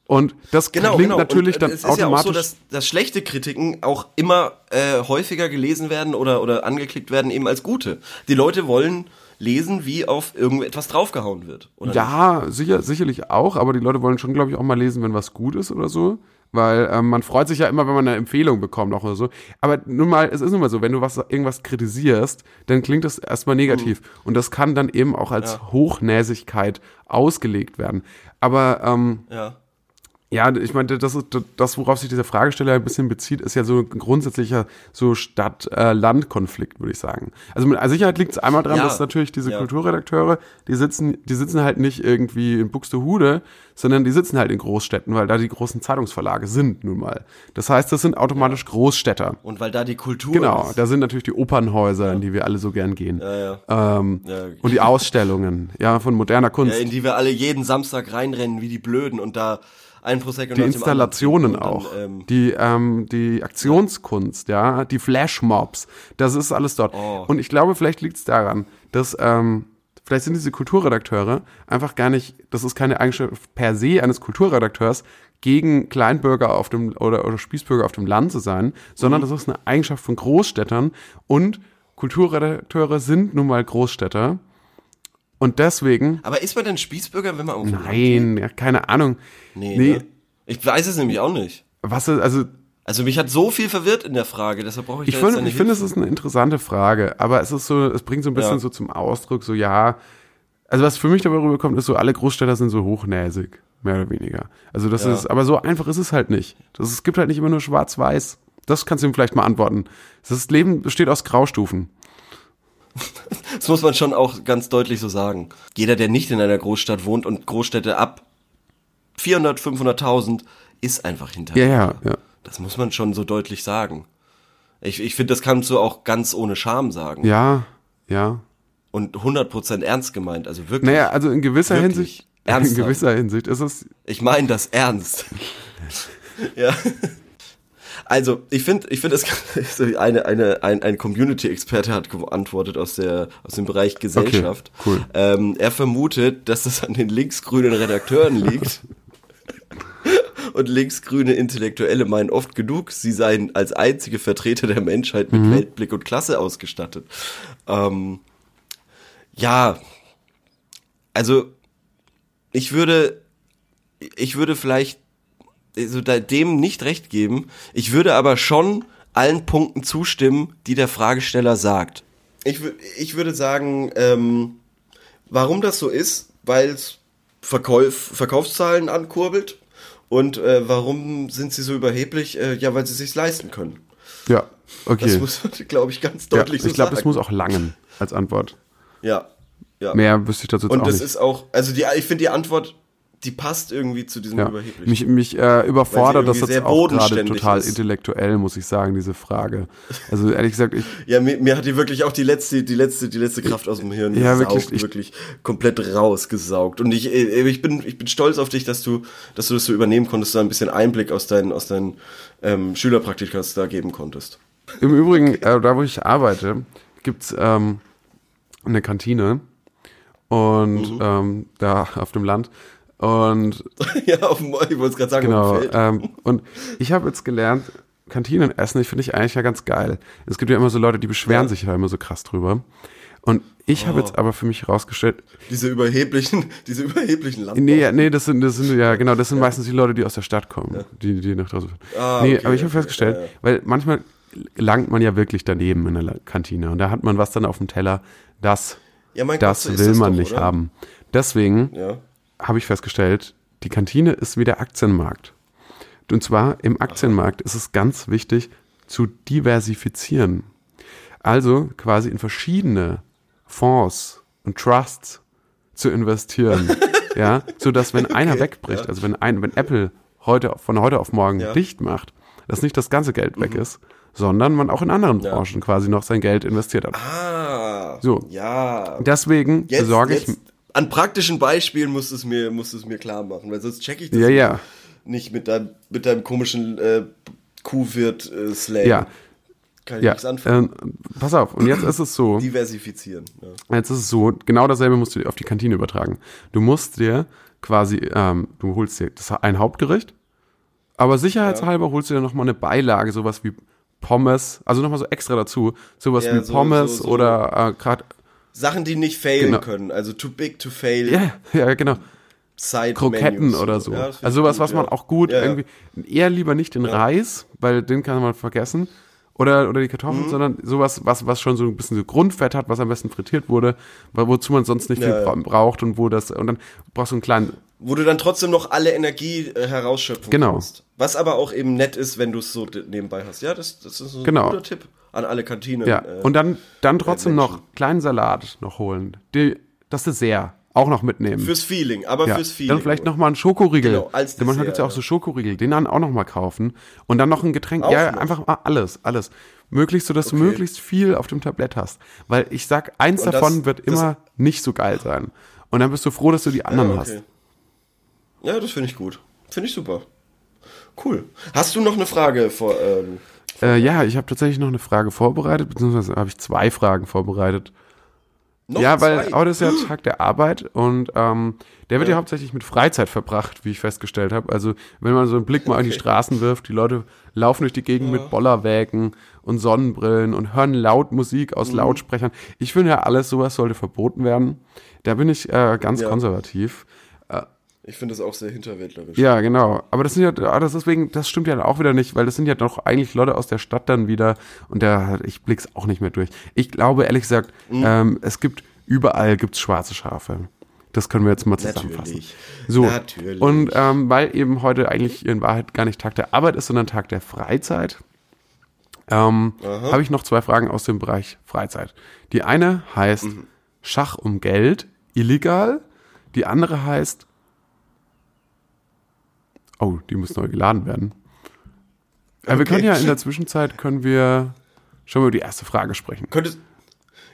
Und das Genau, klingt genau. natürlich und, dann äh, es ist ja auch automatisch. so, dass, dass schlechte Kritiken auch immer äh, häufiger gelesen werden oder, oder angeklickt werden eben als gute. Die Leute wollen lesen, wie auf irgendetwas draufgehauen wird. Nicht? Ja, sicher, sicherlich auch, aber die Leute wollen schon, glaube ich, auch mal lesen, wenn was gut ist oder so. Weil ähm, man freut sich ja immer, wenn man eine Empfehlung bekommt auch oder so. Aber nun mal, es ist nun mal so, wenn du was irgendwas kritisierst, dann klingt das erstmal negativ. Und das kann dann eben auch als Ja. Hochnäsigkeit ausgelegt werden. Aber ähm, Ja. Ja, ich meine, das ist das, worauf sich dieser Fragesteller ein bisschen bezieht, ist ja so ein grundsätzlicher so Stadt-Land-Konflikt, würde ich sagen. Also mit Sicherheit liegt es einmal dran, Ja, dass natürlich diese ja. Kulturredakteure, die sitzen, die sitzen halt nicht irgendwie in Buxtehude, sondern die sitzen halt in Großstädten, weil da die großen Zeitungsverlage sind nun mal. Das heißt, das sind automatisch Großstädter. Und weil da die Kultur Genau, ist. da sind natürlich die Opernhäuser, in die wir alle so gern gehen. Ja, ja. Ähm, Ja. Und die Ausstellungen, ja, von moderner Kunst. ja, in die wir alle jeden Samstag reinrennen wie die Blöden und da ein Prosecco die Installationen und auch, dann, ähm, die ähm, die Aktionskunst, ja, die Flashmobs, das ist alles dort. Oh. Und ich glaube, vielleicht liegt es daran, dass ähm, vielleicht sind diese Kulturredakteure einfach gar nicht, das ist keine Eigenschaft per se eines Kulturredakteurs gegen Kleinbürger auf dem oder, oder Spießbürger auf dem Land zu sein, Mhm. sondern das ist eine Eigenschaft von Großstädtern und Kulturredakteure sind nun mal Großstädter und deswegen aber ist man denn Spießbürger, wenn man lebt? nein, ja, keine Ahnung. Nee, Nee. Ne? Ich weiß es nämlich auch nicht. Was ist, also Also mich hat so viel verwirrt in der Frage, deshalb brauche ich, Ich finde, ich finde, es ist eine interessante Frage, aber es ist so, es bringt so ein bisschen Ja. so zum Ausdruck, so ja, also was für mich dabei rüberkommt, ist so, alle Großstädter sind so hochnäsig, mehr oder weniger. Also das Ja. ist, aber so einfach ist es halt nicht. Das, es gibt halt nicht immer nur schwarz-weiß. Das kannst du ihm vielleicht mal antworten. Das Leben besteht aus Graustufen. Muss man schon auch ganz deutlich so sagen. Jeder, der nicht in einer Großstadt wohnt und Großstädte ab 400, 500.000 ist einfach hinter. Ja, ja, ja. Das muss man schon so deutlich sagen. Ich, ich finde, das kannst du auch ganz ohne Scham sagen. Ja, ja. Und 100% ernst gemeint. Also wirklich. Naja, also in gewisser? Hinsicht, Ernsthaft? in gewisser Hinsicht ist es, Ich meine das ernst. ja. Also, ich finde, ich finde, es so eine, eine, ein, ein Community-Experte hat geantwortet aus der, aus dem Bereich Gesellschaft. cool. Ähm, er vermutet, dass das an den linksgrünen Redakteuren liegt. Und linksgrüne Intellektuelle meinen oft genug, sie seien als einzige Vertreter der Menschheit mit Weltblick und Klasse ausgestattet. Ähm, ja, also ich würde, ich würde vielleicht also dem nicht recht geben. Ich würde aber schon allen Punkten zustimmen, die der Fragesteller sagt. Ich, ich würde sagen, ähm, warum das so ist, weil es Verkauf, Verkaufszahlen ankurbelt und äh, warum sind sie so überheblich? Äh, ja, weil sie sich leisten können. Ja, okay. Das muss, glaube ich, ganz deutlich ja, ich so glaube, sagen. das muss auch langen als Antwort. Ja, ja. Mehr wüsste ich dazu Und auch das nicht. ist auch, also die, ich finde die Antwort, die passt irgendwie zu diesem ja. überheblichen. Mich, mich äh, überfordert das jetzt auch gerade total ist. intellektuell, muss ich sagen, diese Frage. Also ehrlich gesagt, ich, Ja, mir, mir hat die wirklich auch die letzte, die letzte, die letzte Kraft aus dem Hirn Ja, gesaugt, wirklich, ich- wirklich komplett rausgesaugt. Und ich, äh, ich bin, ich bin stolz auf dich, dass du, dass du das so übernehmen konntest, da ein bisschen Einblick aus deinen, aus deinen ähm, Schülerpraktikas da geben konntest. Im Übrigen, äh, da wo ich arbeite, gibt's ähm, eine Kantine und Mhm. ähm, da auf dem Land und ja, auf dem, ich wollte es gerade sagen, genau ähm, und ich habe jetzt gelernt, Kantinenessen, ich finde ich eigentlich ja ganz geil. Es gibt ja immer so Leute, die beschweren Ja. sich da immer so krass drüber. Und ich habe Oh. jetzt aber für mich herausgestellt, Diese überheblichen, diese überheblichen Landbau. Nee, nee, das sind, das sind ja genau, das sind meistens die Leute, die aus der Stadt kommen, die, die nach draußen. Ah, nee, okay, aber ich habe okay, festgestellt, ja, ja. weil manchmal langt man ja wirklich daneben in der Kantine und da hat man was dann auf dem Teller, das, Ja, das Gott, will das man doch, nicht oder? haben. Deswegen Ja. Habe ich festgestellt, die Kantine ist wie der Aktienmarkt. Und zwar im Aktienmarkt ist es ganz wichtig zu diversifizieren. Also quasi in verschiedene Fonds und Trusts zu investieren. ja, so dass wenn einer wegbricht, also wenn ein, wenn Apple heute von heute auf morgen Ja. dicht macht, dass nicht das ganze Geld weg ist, sondern man auch in anderen Ja. Branchen quasi noch sein Geld investiert hat. Ah. So. Ja. Deswegen Jetzt, besorge ich jetzt, an praktischen Beispielen musst du es mir, musst du es mir klar machen, weil sonst check ich das Ja, ja. nicht mit deinem, mit deinem komischen äh, Kuhwirt-Slang. Ja. Kann ich Ja, nichts anfangen. ähm, pass auf, und jetzt ist es so, Diversifizieren. Ja. jetzt ist es so, genau dasselbe musst du dir auf die Kantine übertragen. Du musst dir quasi, ähm, du holst dir das ein Hauptgericht, aber sicherheitshalber holst du dir nochmal eine Beilage, sowas wie Pommes, also nochmal so extra dazu, sowas Ja, wie so- Pommes so- so- oder äh, gerade, Sachen, die nicht failen Genau. können. Also too big to fail. ja, ja, genau, Side Kroketten oder so. Ja, also sowas, gut, was man ja. auch gut Ja, irgendwie, eher lieber nicht den Reis, weil den kann man vergessen. Oder, oder die Kartoffeln, Mhm. sondern sowas, was, was schon so ein bisschen so Grundfett hat, was am besten frittiert wurde, wo- wozu man sonst nicht viel braucht und wo das, und dann brauchst du einen kleinen, Wo du dann trotzdem noch alle Energie äh, herausschöpfen Genau. kannst. Was aber auch eben nett ist, wenn du es so nebenbei hast. Ja, das, das ist ein Genau. guter Tipp an alle Kantinen. ja, äh, und dann, dann trotzdem Menschen. noch kleinen Salat noch holen. Die, das Dessert auch noch mitnehmen. Fürs Feeling, aber ja. fürs Feeling. Dann vielleicht noch mal einen Schokoriegel. Genau, als Denn manchmal Dessert, gibt es ja auch so Schokoriegel, den dann auch noch mal kaufen. Und dann noch ein Getränk. Auch ja, noch. einfach mal alles, alles. Möglichst so, dass du Okay. möglichst viel auf dem Tablett hast. Weil ich sag, eins das- davon wird immer nicht so geil sein. Und dann bist du froh, dass du die anderen ja, hast. okay. Ja, das finde ich gut. Finde ich super. Cool. Hast du noch eine Frage vor, ähm, Äh, ja, ich habe tatsächlich noch eine Frage vorbereitet, beziehungsweise habe ich zwei Fragen vorbereitet. noch ja, weil zwei? heute ist ja Tag der Arbeit und ähm, der wird ja. Ja. hauptsächlich mit Freizeit verbracht, wie ich festgestellt habe. Also wenn man so einen Blick mal in die Straßen wirft, die Leute laufen durch die Gegend mit Bollerwägen und Sonnenbrillen und hören laut Musik Mhm. aus Lautsprechern. Ich finde ja, alles sowas sollte verboten werden. Da bin ich äh, ganz Ja. konservativ. Ich finde das auch sehr hinterwäldlerisch. Ja, genau. Aber das sind ja, ah, das deswegen, das stimmt ja auch wieder nicht, weil das sind ja doch eigentlich Leute aus der Stadt dann wieder und da, ich blick's auch nicht mehr durch. Ich glaube, ehrlich gesagt, Mhm. ähm, es gibt, überall gibt's schwarze Schafe. Das können wir jetzt mal zusammenfassen. Natürlich. So. Natürlich. Und ähm, weil eben heute eigentlich in Wahrheit gar nicht Tag der Arbeit ist, sondern Tag der Freizeit, ähm, habe ich noch zwei Fragen aus dem Bereich Freizeit. Die eine heißt Mhm. Schach um Geld, illegal. Die andere heißt Oh, die muss neu geladen werden. Äh, wir Okay. können ja in der Zwischenzeit können wir schon mal über die erste Frage sprechen. Könntest,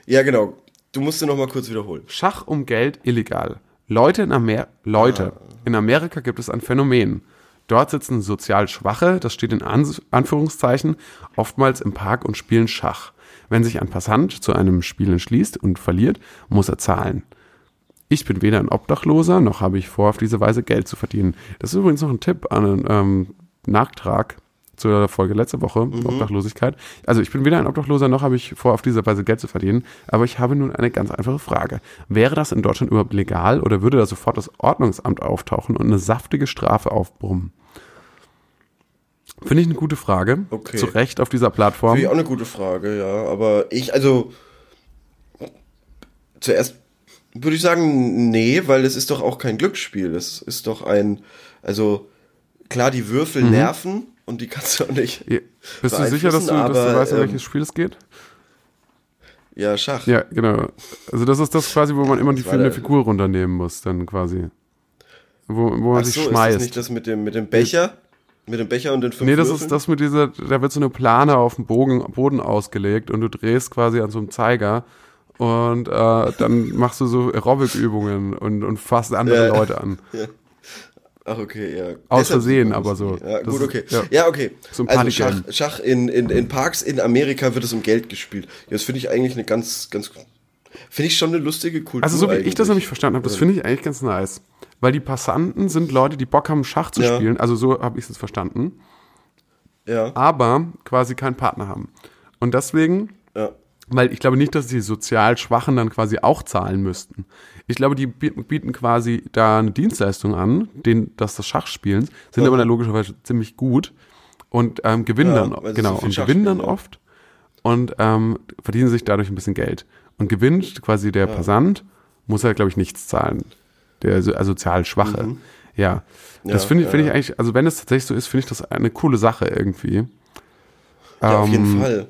ja, genau. Du musst sie noch mal kurz wiederholen. Schach um Geld illegal. Leute in, Amer Leute. in Amerika gibt es ein Phänomen. Dort sitzen sozial Schwache, das steht in An Anführungszeichen, oftmals im Park und spielen Schach. Wenn sich ein Passant zu einem Spiel entschließt und verliert, muss er zahlen. Ich bin weder ein Obdachloser, noch habe ich vor, auf diese Weise Geld zu verdienen. Das ist übrigens noch ein Tipp an einen ähm, Nachtrag zur Folge letzte Woche, Obdachlosigkeit. Also ich bin weder ein Obdachloser, noch habe ich vor, auf diese Weise Geld zu verdienen. Aber ich habe nun eine ganz einfache Frage. Wäre das in Deutschland überhaupt legal oder würde da sofort das Ordnungsamt auftauchen und eine saftige Strafe aufbrummen? Finde ich eine gute Frage. Okay. Zu Recht auf dieser Plattform. Finde ich auch eine gute Frage, ja. Aber ich, also, zuerst würde ich sagen, nee, weil es ist doch auch kein Glücksspiel. Es ist doch ein, also, klar, die Würfel Mhm. nerven und die kannst du auch nicht. Ja. Bist du sicher, dass du, beeinflussen, dass du aber, weißt, um ähm, welches Spiel es geht? Ja, Schach. Ja, genau. Also das ist das quasi, wo man immer die eine Figur runternehmen muss, dann quasi. Wo, wo man Ach sich so, ist das schmeißt. nicht das mit dem, mit dem Becher? Mit dem Becher und den fünf Nee, das Würfeln? ist das mit dieser, da wird so eine Plane auf dem Bogen, Boden ausgelegt und du drehst quasi an so einem Zeiger und äh, dann machst du so Aerobic-Übungen und, und fasst andere Ja. Leute an. Ach, okay, ja. Aus Versehen, aber so. Ja, gut, ist- okay. ja. Ja, okay. So ein also Schach. Schach in, in, in Parks in Amerika wird es um Geld gespielt. Ja, das finde ich eigentlich eine ganz, ganz, finde ich schon eine lustige Kultur. Also so wie ich das eigentlich. nämlich verstanden habe, das finde ich eigentlich ganz nice. Weil die Passanten sind Leute, die Bock haben, Schach zu Ja. spielen. Also so habe ich es verstanden. Ja, Aber quasi keinen Partner haben. Und deswegen ja. Weil ich glaube nicht, dass die sozial Schwachen dann quasi auch zahlen müssten. Ich glaube, die bi- bieten quasi da eine Dienstleistung an, den, dass das Schachspielen, sind Ja. aber dann logischerweise ziemlich gut und ähm, gewinnen Ja, dann, genau, so und gewinnen dann ja. oft und ähm, verdienen sich dadurch ein bisschen Geld. Und gewinnt quasi der Passant, muss er, glaube ich, nichts zahlen. Der so- sozial Schwache. Ja. Das Ja, finde ich, ja, finde ich ja. eigentlich, also wenn es tatsächlich so ist, finde ich das eine coole Sache irgendwie. Ja, auf Ähm, jeden Fall.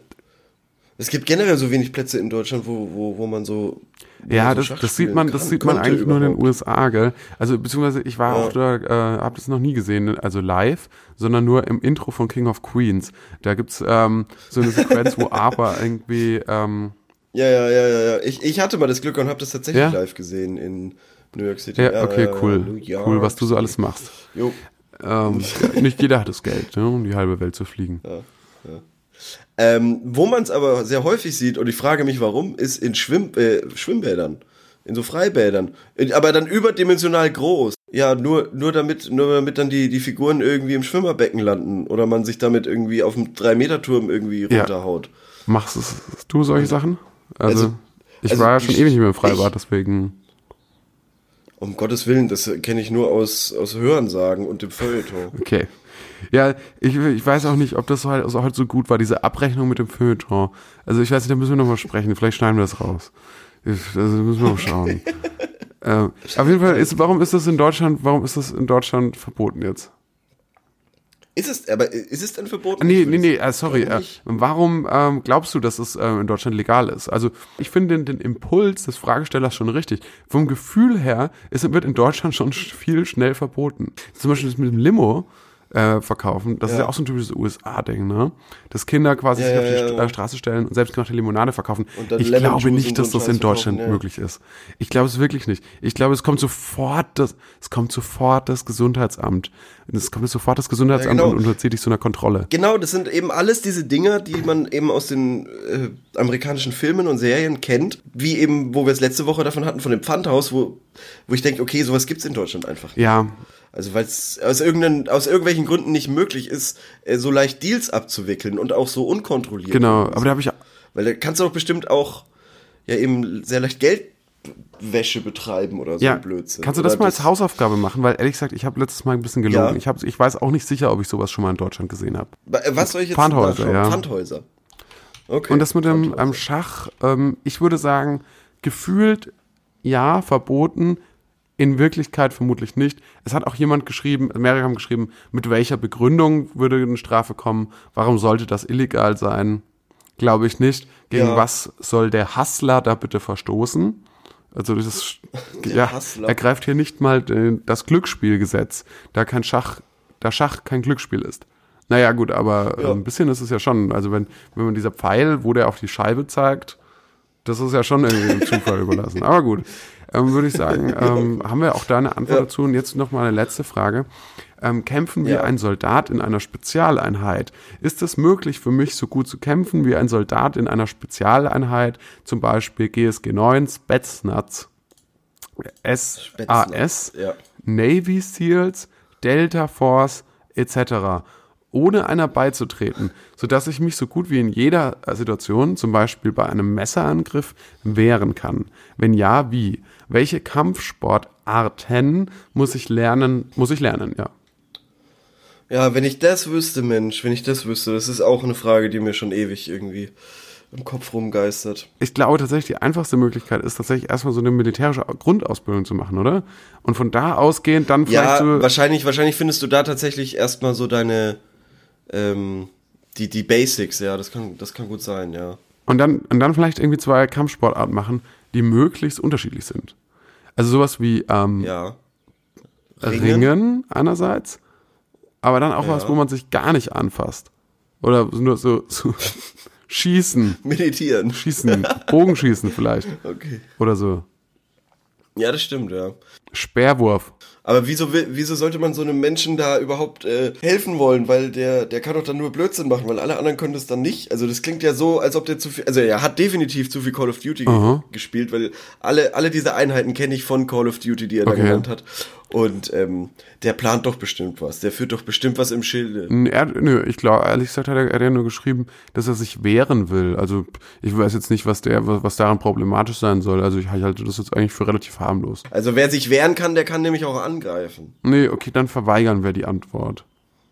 Es gibt generell so wenig Plätze in Deutschland, wo, wo, wo man so. Ja, so das, das sieht man, das kann- sieht man eigentlich nur in den überhaupt. USA, gell? Also beziehungsweise ich war Ja. auch da, äh, habe das noch nie gesehen, also live, sondern nur im Intro von King of Queens. Da gibt's ähm, so eine Sequenz, wo ABBA irgendwie, ähm, Ja, ja, ja, ja, ja. Ich, ich hatte mal das Glück und habe das tatsächlich Ja? live gesehen in New York City. ja, okay, ja, cool, cool, was du so alles machst. Jo. Ähm, ja, nicht jeder hat das Geld, ne, um die halbe Welt zu fliegen. Ähm, wo man es aber sehr häufig sieht, und ich frage mich warum, ist in Schwimm äh, Schwimmbädern. In so Freibädern. In, aber dann überdimensional groß. Ja, nur, nur damit, nur damit dann die, die Figuren irgendwie im Schwimmerbecken landen. Oder man sich damit irgendwie auf dem 3-Meter-Turm irgendwie Ja. runterhaut. Machst du solche Sachen? Also, Also- ich also war ja schon ich- ewig nicht mehr im Freibad, deswegen. Um Gottes Willen, das kenne ich nur aus, aus Hörensagen und dem Feuilleton. Okay. Ja, ich, ich weiß auch nicht, ob das halt, also heute so gut war, diese Abrechnung mit dem Feuilleton. Also ich weiß nicht, da müssen wir nochmal sprechen. Vielleicht schneiden wir das raus. Ich, also müssen wir mal schauen. ähm, auf jeden Fall, ist, warum ist das in Deutschland, warum ist das in Deutschland verboten jetzt? Ist es, aber ist es denn verboten? Nee, nee, nee, äh, sorry. Äh, warum ähm, glaubst du, dass es äh, in Deutschland legal ist? Also ich finde den, den Impuls des Fragestellers schon richtig. Vom Gefühl her ist, wird in Deutschland schon sch- viel schnell verboten. Zum Beispiel das mit dem Limo äh, verkaufen, das ist Ja. ja auch so ein typisches USA-Ding, ne? Dass Kinder quasi Ja, sich ja, auf die ja, ja. äh, Straße stellen und selbstgemachte Limonade verkaufen. Ich Lemon glaube Juice nicht, dass das in Deutschland ja. möglich ist. Ich glaube es wirklich nicht. Ich glaube, es kommt sofort das, es kommt sofort das Gesundheitsamt. Es kommt sofort das Gesundheitsamt Ja, genau. und unterzieht dich so einer Kontrolle. Genau, das sind eben alles diese Dinge, die man eben aus den äh, amerikanischen Filmen und Serien kennt, wie eben, wo wir es letzte Woche davon hatten, von dem Pfandhaus, wo, wo ich denke, okay, sowas gibt's in Deutschland einfach. nicht. Ja, Also weil es aus, aus irgendwelchen Gründen nicht möglich ist, äh, so leicht Deals abzuwickeln und auch so unkontrolliert. Genau, aber da habe ich Weil da kannst du doch bestimmt auch ja eben sehr leicht Geldwäsche betreiben oder so ja, Blödsinn. kannst du das mal als Hausaufgabe machen? Weil ehrlich gesagt, ich habe letztes Mal ein bisschen gelogen. Ja. Ich, hab, ich weiß auch nicht sicher, ob ich sowas schon mal in Deutschland gesehen habe. Äh, Was soll ich jetzt Pfandhäuser, nachschauen? ja. Pfandhäuser. Okay. Und das mit dem Pfandhäuser. ähm, Schach, ähm, ich würde sagen, gefühlt ja, verboten, in Wirklichkeit vermutlich nicht. Es hat auch jemand geschrieben, mehrere haben geschrieben, mit welcher Begründung würde eine Strafe kommen? Warum sollte das illegal sein? Glaube ich nicht. Gegen Ja. was soll der Hassler da bitte verstoßen? Also das ist, ja, Hassler. er greift hier nicht mal das Glücksspielgesetz, da kein Schach, da Schach kein Glücksspiel ist. Naja, gut, aber äh, Ja. ein bisschen ist es ja schon. Also wenn, wenn man dieser Pfeil, wo der auf die Scheibe zeigt, das ist ja schon irgendwie dem Zufall überlassen. Aber gut, ähm, würde ich sagen, ähm, haben wir auch da eine Antwort Ja. dazu. Und jetzt noch mal eine letzte Frage. Ähm, kämpfen wie Ja. ein Soldat in einer Spezialeinheit? Ist es möglich für mich, so gut zu kämpfen wie ein Soldat in einer Spezialeinheit, zum Beispiel GSG 9, Spetsnaz, SAS, Ja. Navy SEALs, Delta Force etc., ohne einer beizutreten, sodass ich mich so gut wie in jeder Situation, zum Beispiel bei einem Messerangriff, wehren kann? Wenn ja, wie? Welche Kampfsportarten muss ich lernen? Muss ich lernen, ja. Ja, wenn ich das wüsste, Mensch, wenn ich das wüsste, das ist auch eine Frage, die mir schon ewig irgendwie im Kopf rumgeistert. Ich glaube tatsächlich, die einfachste Möglichkeit ist tatsächlich erstmal so eine militärische Grundausbildung zu machen, oder? Und von da ausgehend dann vielleicht Ja, so. wahrscheinlich, wahrscheinlich findest du da tatsächlich erstmal so deine, ähm, die, die Basics, ja, das kann, das kann gut sein, ja. Und dann, und dann vielleicht irgendwie zwei Kampfsportarten machen, die möglichst unterschiedlich sind. Also sowas wie ähm, Ja. Ringen. einerseits, aber dann auch Ja. was, wo man sich gar nicht anfasst. Oder nur so, so Schießen, Meditieren. Schießen, Bogenschießen vielleicht. Okay. Oder so. Ja, das stimmt, ja. Speerwurf. Aber wieso, wieso sollte man so einem Menschen da überhaupt äh, helfen wollen? Weil der, der kann doch dann nur Blödsinn machen, weil alle anderen können das dann nicht. Also das klingt ja so, als ob der zu viel, also er hat definitiv zu viel Call of Duty Aha. gespielt, weil alle, alle diese Einheiten kenne ich von Call of Duty, die er da Okay. genannt hat. Und ähm, der plant doch bestimmt was. Der führt doch bestimmt was im Schilde. Er, nö, ich glaube, ehrlich gesagt hat er, er hat ja nur geschrieben, dass er sich wehren will. Also ich weiß jetzt nicht, was der, was, was daran problematisch sein soll. Also ich halte das jetzt eigentlich für relativ harmlos. Also wer sich wehren kann, der kann nämlich auch angreifen. Nee, okay, dann verweigern wir die Antwort.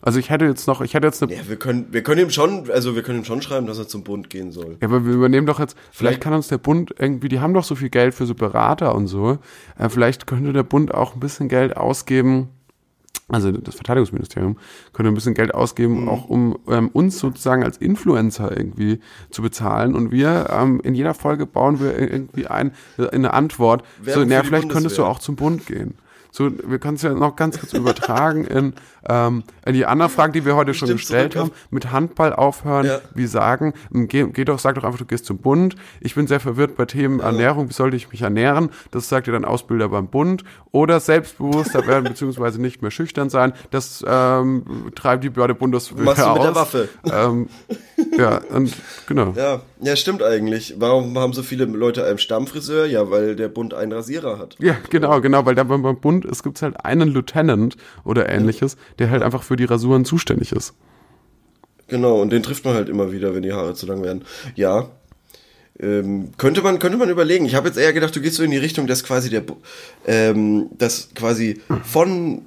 Also ich hätte jetzt noch, ich hätte jetzt eine. Ja, wir können, wir können ihm schon, also wir können ihm schon schreiben, dass er zum Bund gehen soll. Ja, aber wir übernehmen doch jetzt, vielleicht Vielleicht- kann uns der Bund irgendwie, die haben doch so viel Geld für so Berater und so. Äh, vielleicht könnte der Bund auch ein bisschen Geld ausgeben, also das Verteidigungsministerium könnte ein bisschen Geld ausgeben, auch um ähm, uns sozusagen als Influencer irgendwie zu bezahlen. Und wir ähm, in jeder Folge bauen wir irgendwie ein, äh, eine Antwort. so, Werbung naja, für die vielleicht könntest du auch zum Bund gehen. So, wir können es ja noch ganz kurz übertragen in, ähm, in die andere Frage, die wir heute schon Stimmt, gestellt haben, mit Handball aufhören, Ja. wie sagen, ähm, geh, geh doch, sag doch einfach, du gehst zum Bund. Ich bin sehr verwirrt bei Themen Ernährung, wie sollte ich mich ernähren? Das sagt dir dann Ausbilder beim Bund. Oder selbstbewusster werden, beziehungsweise nicht mehr schüchtern sein. Das ähm, treibt die Behörde Bundeswehr Machst du aus. mit der Waffe. Ähm, ja, und genau. Ja, ja, stimmt eigentlich. Warum haben so viele Leute einen Stammfriseur? Ja, weil der Bund einen Rasierer hat. Ja, genau, genau, weil da beim Bund es gibt halt einen Lieutenant oder ähnliches, der halt einfach für die Rasuren zuständig ist. Genau, und den trifft man halt immer wieder, wenn die Haare zu lang werden. Ja. Ähm, könnte man könnte man überlegen. Ich habe jetzt eher gedacht, du gehst so in die Richtung, dass quasi der ähm, dass quasi von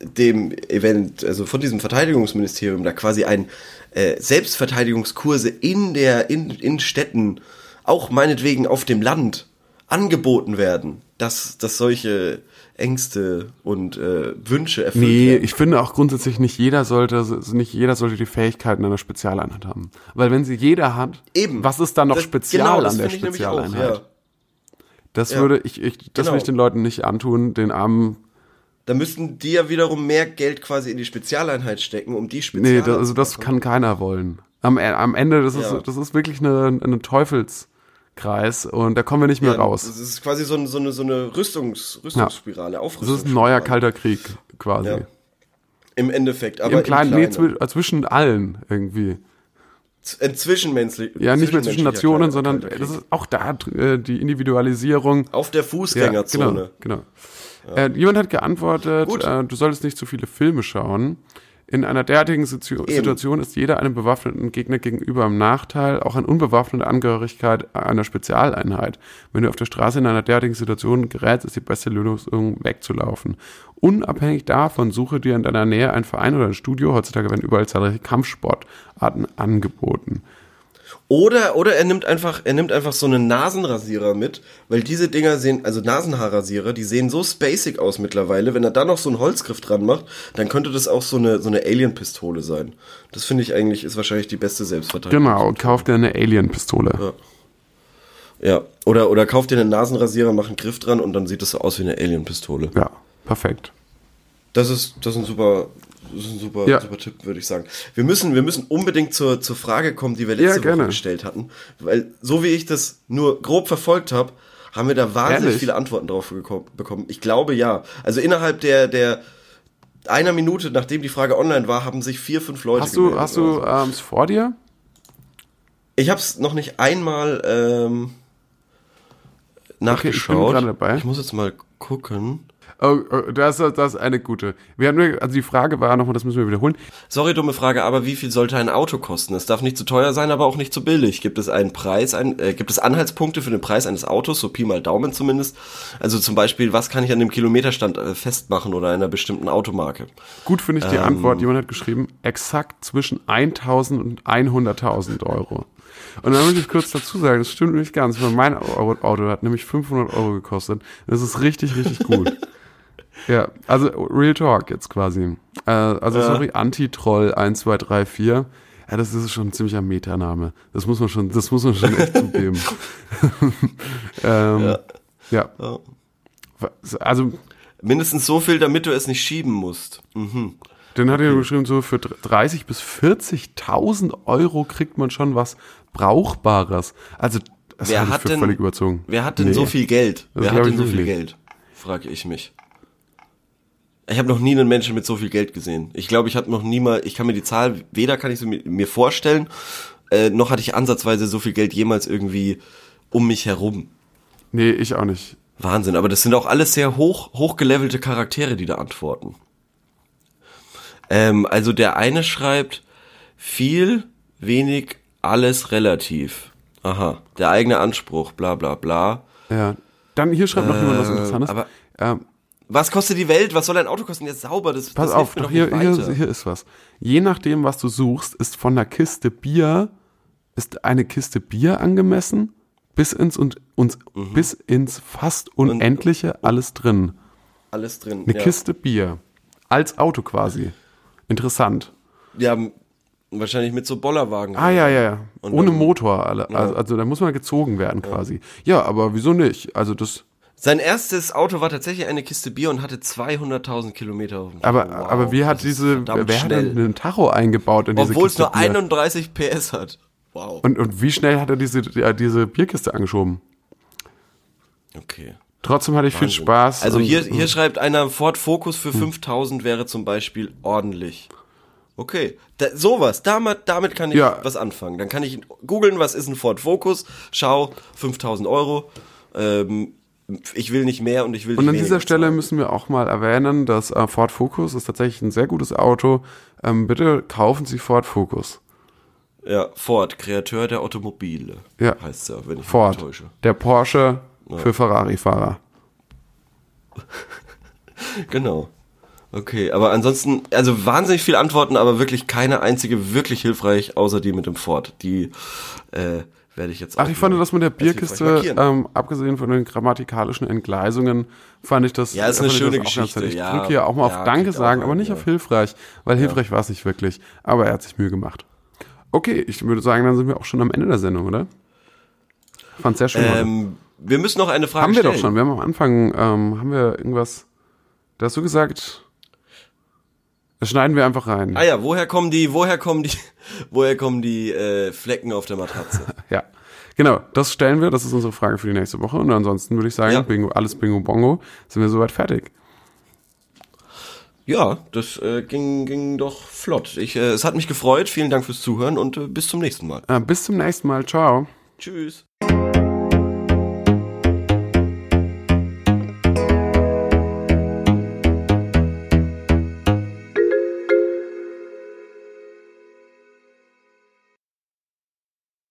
dem Event, also von diesem Verteidigungsministerium, da quasi ein äh, Selbstverteidigungskurse in der in, in Städten, auch meinetwegen auf dem Land angeboten werden, dass dass solche Ängste und äh, Wünsche erfüllt Nee, werden. ich finde auch grundsätzlich nicht jeder sollte, nicht jeder sollte die Fähigkeiten einer Spezialeinheit haben. Weil wenn sie jeder hat, Eben. was ist dann noch Das- spezial genau, das an der nämlich auch, Spezialeinheit? ja. Das Ja. würde ich, ich das Genau. will ich den Leuten nicht antun, den armen, Da müssten die ja wiederum mehr Geld quasi in die Spezialeinheit stecken, um die nee, Spezialeinheit das, also das kann keiner wollen. Am, E- am Ende, das Ja. ist, das ist wirklich eine, eine Teufelskreis und da kommen wir nicht mehr ja, raus. Das ist quasi so, eine- so eine, so eine Rüstungs, Rüstungsspirale, Das Aufrüstungsspirale. ist ein neuer kalter Krieg, quasi. Ja. Im Endeffekt, aber Im kleinen, nee, Kleinen. zwi- äh, zwischen allen irgendwie. Ein zwischenmenschlich. Ja, nicht mehr zwischen Nationen, sondern das ist auch da äh, die Individualisierung. auf der Fußgängerzone. genau, genau. Äh, jemand hat geantwortet, äh, du solltest nicht zu viele Filme schauen. In einer derartigen Situ Eben. Situation ist jeder einem bewaffneten Gegner gegenüber im Nachteil, auch eine unbewaffnete Angehörigkeit einer Spezialeinheit. Wenn du auf der Straße in einer derartigen Situation gerätst, ist die beste Lösung wegzulaufen. Unabhängig davon suche dir in deiner Nähe einen Verein oder ein Studio. Heutzutage werden überall zahlreiche Kampfsportarten angeboten. Oder, oder er nimmt einfach, er nimmt einfach so einen Nasenrasierer mit, weil diese Dinger sehen, also Nasenhaarrasierer, die sehen so spacig aus mittlerweile. Wenn er da noch so einen Holzgriff dran macht, dann könnte das auch so eine, so eine Alien-Pistole sein. Das finde ich eigentlich, ist wahrscheinlich die beste Selbstverteidigung. Genau, kauf dir eine Alien-Pistole. Ja. Oder, oder kauf dir einen Nasenrasierer, mach einen Griff dran und dann sieht das so aus wie eine Alien-Pistole. Ja, perfekt. Das ist, das ist ein super, das ist ein super, Ja. super Tipp, würde ich sagen. Wir müssen, wir müssen unbedingt zur, zur Frage kommen, die wir letzte Ja. Woche gestellt hatten. Weil, so wie ich das nur grob verfolgt habe, haben wir da wahnsinnig Ehrlich? viele Antworten drauf bekommen. Ich glaube ja. Also innerhalb der, der einer Minute, nachdem die Frage online war, haben sich vier, fünf Leute Hast du, hast du ähm, es vor dir? Ich habe es noch nicht einmal ähm, nachgeschaut. gerade dabei. Ich muss jetzt mal gucken. Oh, oh, das, das ist eine gute. Wir hatten, also die Frage war nochmal, das müssen wir wiederholen. Sorry, dumme Frage, aber wie viel sollte ein Auto kosten? Es darf nicht zu teuer sein, aber auch nicht zu billig. Gibt es einen Preis, ein, äh, gibt es Anhaltspunkte für den Preis eines Autos, so Pi mal Daumen zumindest? Also zum Beispiel, was kann ich an dem Kilometerstand äh, festmachen oder einer bestimmten Automarke? Gut finde ich die Ähm. Antwort. Jemand hat geschrieben, exakt zwischen 1000 und 100.000 Euro. Und dann muss ich kurz dazu sagen, das stimmt nicht ganz, weil mein Au- Auto hat nämlich 500 Euro gekostet. Das ist richtig, richtig gut. ja, also Real Talk jetzt quasi. Äh, also sorry, Anti-Troll 1, 2, 3, 4. Ja, das ist schon ein ziemlicher Metaname. Das muss man schon, das muss man schon echt zugeben. ähm, ja. Ja. Also, Mindestens so viel, damit du es nicht schieben musst. Mhm. Dann hat er geschrieben, so für 30 bis 40.000 Euro kriegt man schon was Brauchbares. Also, das Wer hat für denn- völlig überzogen. Wer hat denn Nee. so viel Geld? Das Wer hat denn so viel nicht. Geld? Frage ich mich. Ich habe noch nie einen Menschen mit so viel Geld gesehen. Ich glaube, ich habe noch nie mal, ich kann mir die Zahl, weder kann ich sie mir, vorstellen, äh, noch hatte ich ansatzweise so viel Geld jemals irgendwie um mich herum. Nee, ich auch nicht. Wahnsinn, aber das sind auch alles sehr hoch, hochgelevelte Charaktere, die da antworten. Ähm, also der eine schreibt viel, wenig, alles relativ. Aha, der eigene Anspruch, bla bla bla. Ja. Dann hier schreibt noch jemand was Interessantes. aber- ähm, Was kostet die Welt? Was soll ein Auto kosten? Jetzt sauber, das, pass das auf, doch hier, hier, hier ist was. Je nachdem, was du suchst, ist von der Kiste Bier, ist eine Kiste Bier angemessen, bis ins und uns, Mhm. bis ins fast Unendliche alles drin. Alles drin. Eine ja. Kiste Bier. Als Auto quasi. Interessant. Ja, wahrscheinlich mit so Bollerwagen. Ah, ja, ja, ja. Und Ohne dann- Motor. Also, also da muss man gezogen werden quasi. Ja, aber wieso nicht? Also das, Sein erstes Auto war tatsächlich eine Kiste Bier und hatte 200.000 Kilometer auf dem aber. Wow, aber wie hat diese, wer hat denn einen Tacho eingebaut in diese Obwohl es nur Bier? 31 PS hat. Wow. Und, und wie schnell hat er diese, ja, diese Bierkiste angeschoben? Okay. Trotzdem hatte ich viel Wahnsinn. Spaß. Also hier, hier schreibt einer, Ford Focus Hm. für 5000 wäre zum Beispiel ordentlich. Okay, da, sowas, damit, damit kann ich Ja. was anfangen. Dann kann ich googeln, was ist ein Ford Focus, schau, 5000 Euro, ähm, ich will nicht mehr und ich will Und nicht an weniger dieser Stelle zahlen. müssen wir auch mal erwähnen, dass äh, Ford Focus ist tatsächlich ein sehr gutes Auto. Ähm, bitte kaufen Sie Ford Focus. Ja, Ford, Kreateur der Automobile. Ja. Heißt ja, wenn ich mich Ford. nicht täusche. Der Porsche für Ferrari-Fahrer. Genau. Okay, aber ansonsten, also wahnsinnig viele Antworten, aber wirklich keine einzige wirklich hilfreich, außer die mit dem Ford. Die äh, werde ich jetzt Ach, ich fand das mit der Bierkiste, ähm, abgesehen von den grammatikalischen Entgleisungen, fand ich das. Ja, ist eine schöne Geschichte. Ich ja. drücke hier auch mal Ja, auf Danke sagen, aber nicht ja. auf hilfreich, weil hilfreich war es nicht wirklich. Aber er hat sich Mühe gemacht. Okay, ich würde sagen, dann sind wir auch schon am Ende der Sendung, oder? Fand sehr schön. ähm, wir müssen noch eine Frage haben wir stellen. doch schon. Wir haben am Anfang, ähm, haben wir irgendwas. Da hast du gesagt, das schneiden wir einfach rein. Ah ja, woher kommen die, woher kommen die, woher kommen die äh, Flecken auf der Matratze? Ja. Genau, das stellen wir. Das ist unsere Frage für die nächste Woche. Und ansonsten würde ich sagen, Ja. Bingo, alles Bingo Bongo, sind wir soweit fertig. ja, das äh, ging, ging doch flott. Ich, äh, es hat mich gefreut. Vielen Dank fürs Zuhören und äh, bis zum nächsten Mal. Äh, bis zum nächsten Mal. Ciao. Tschüss.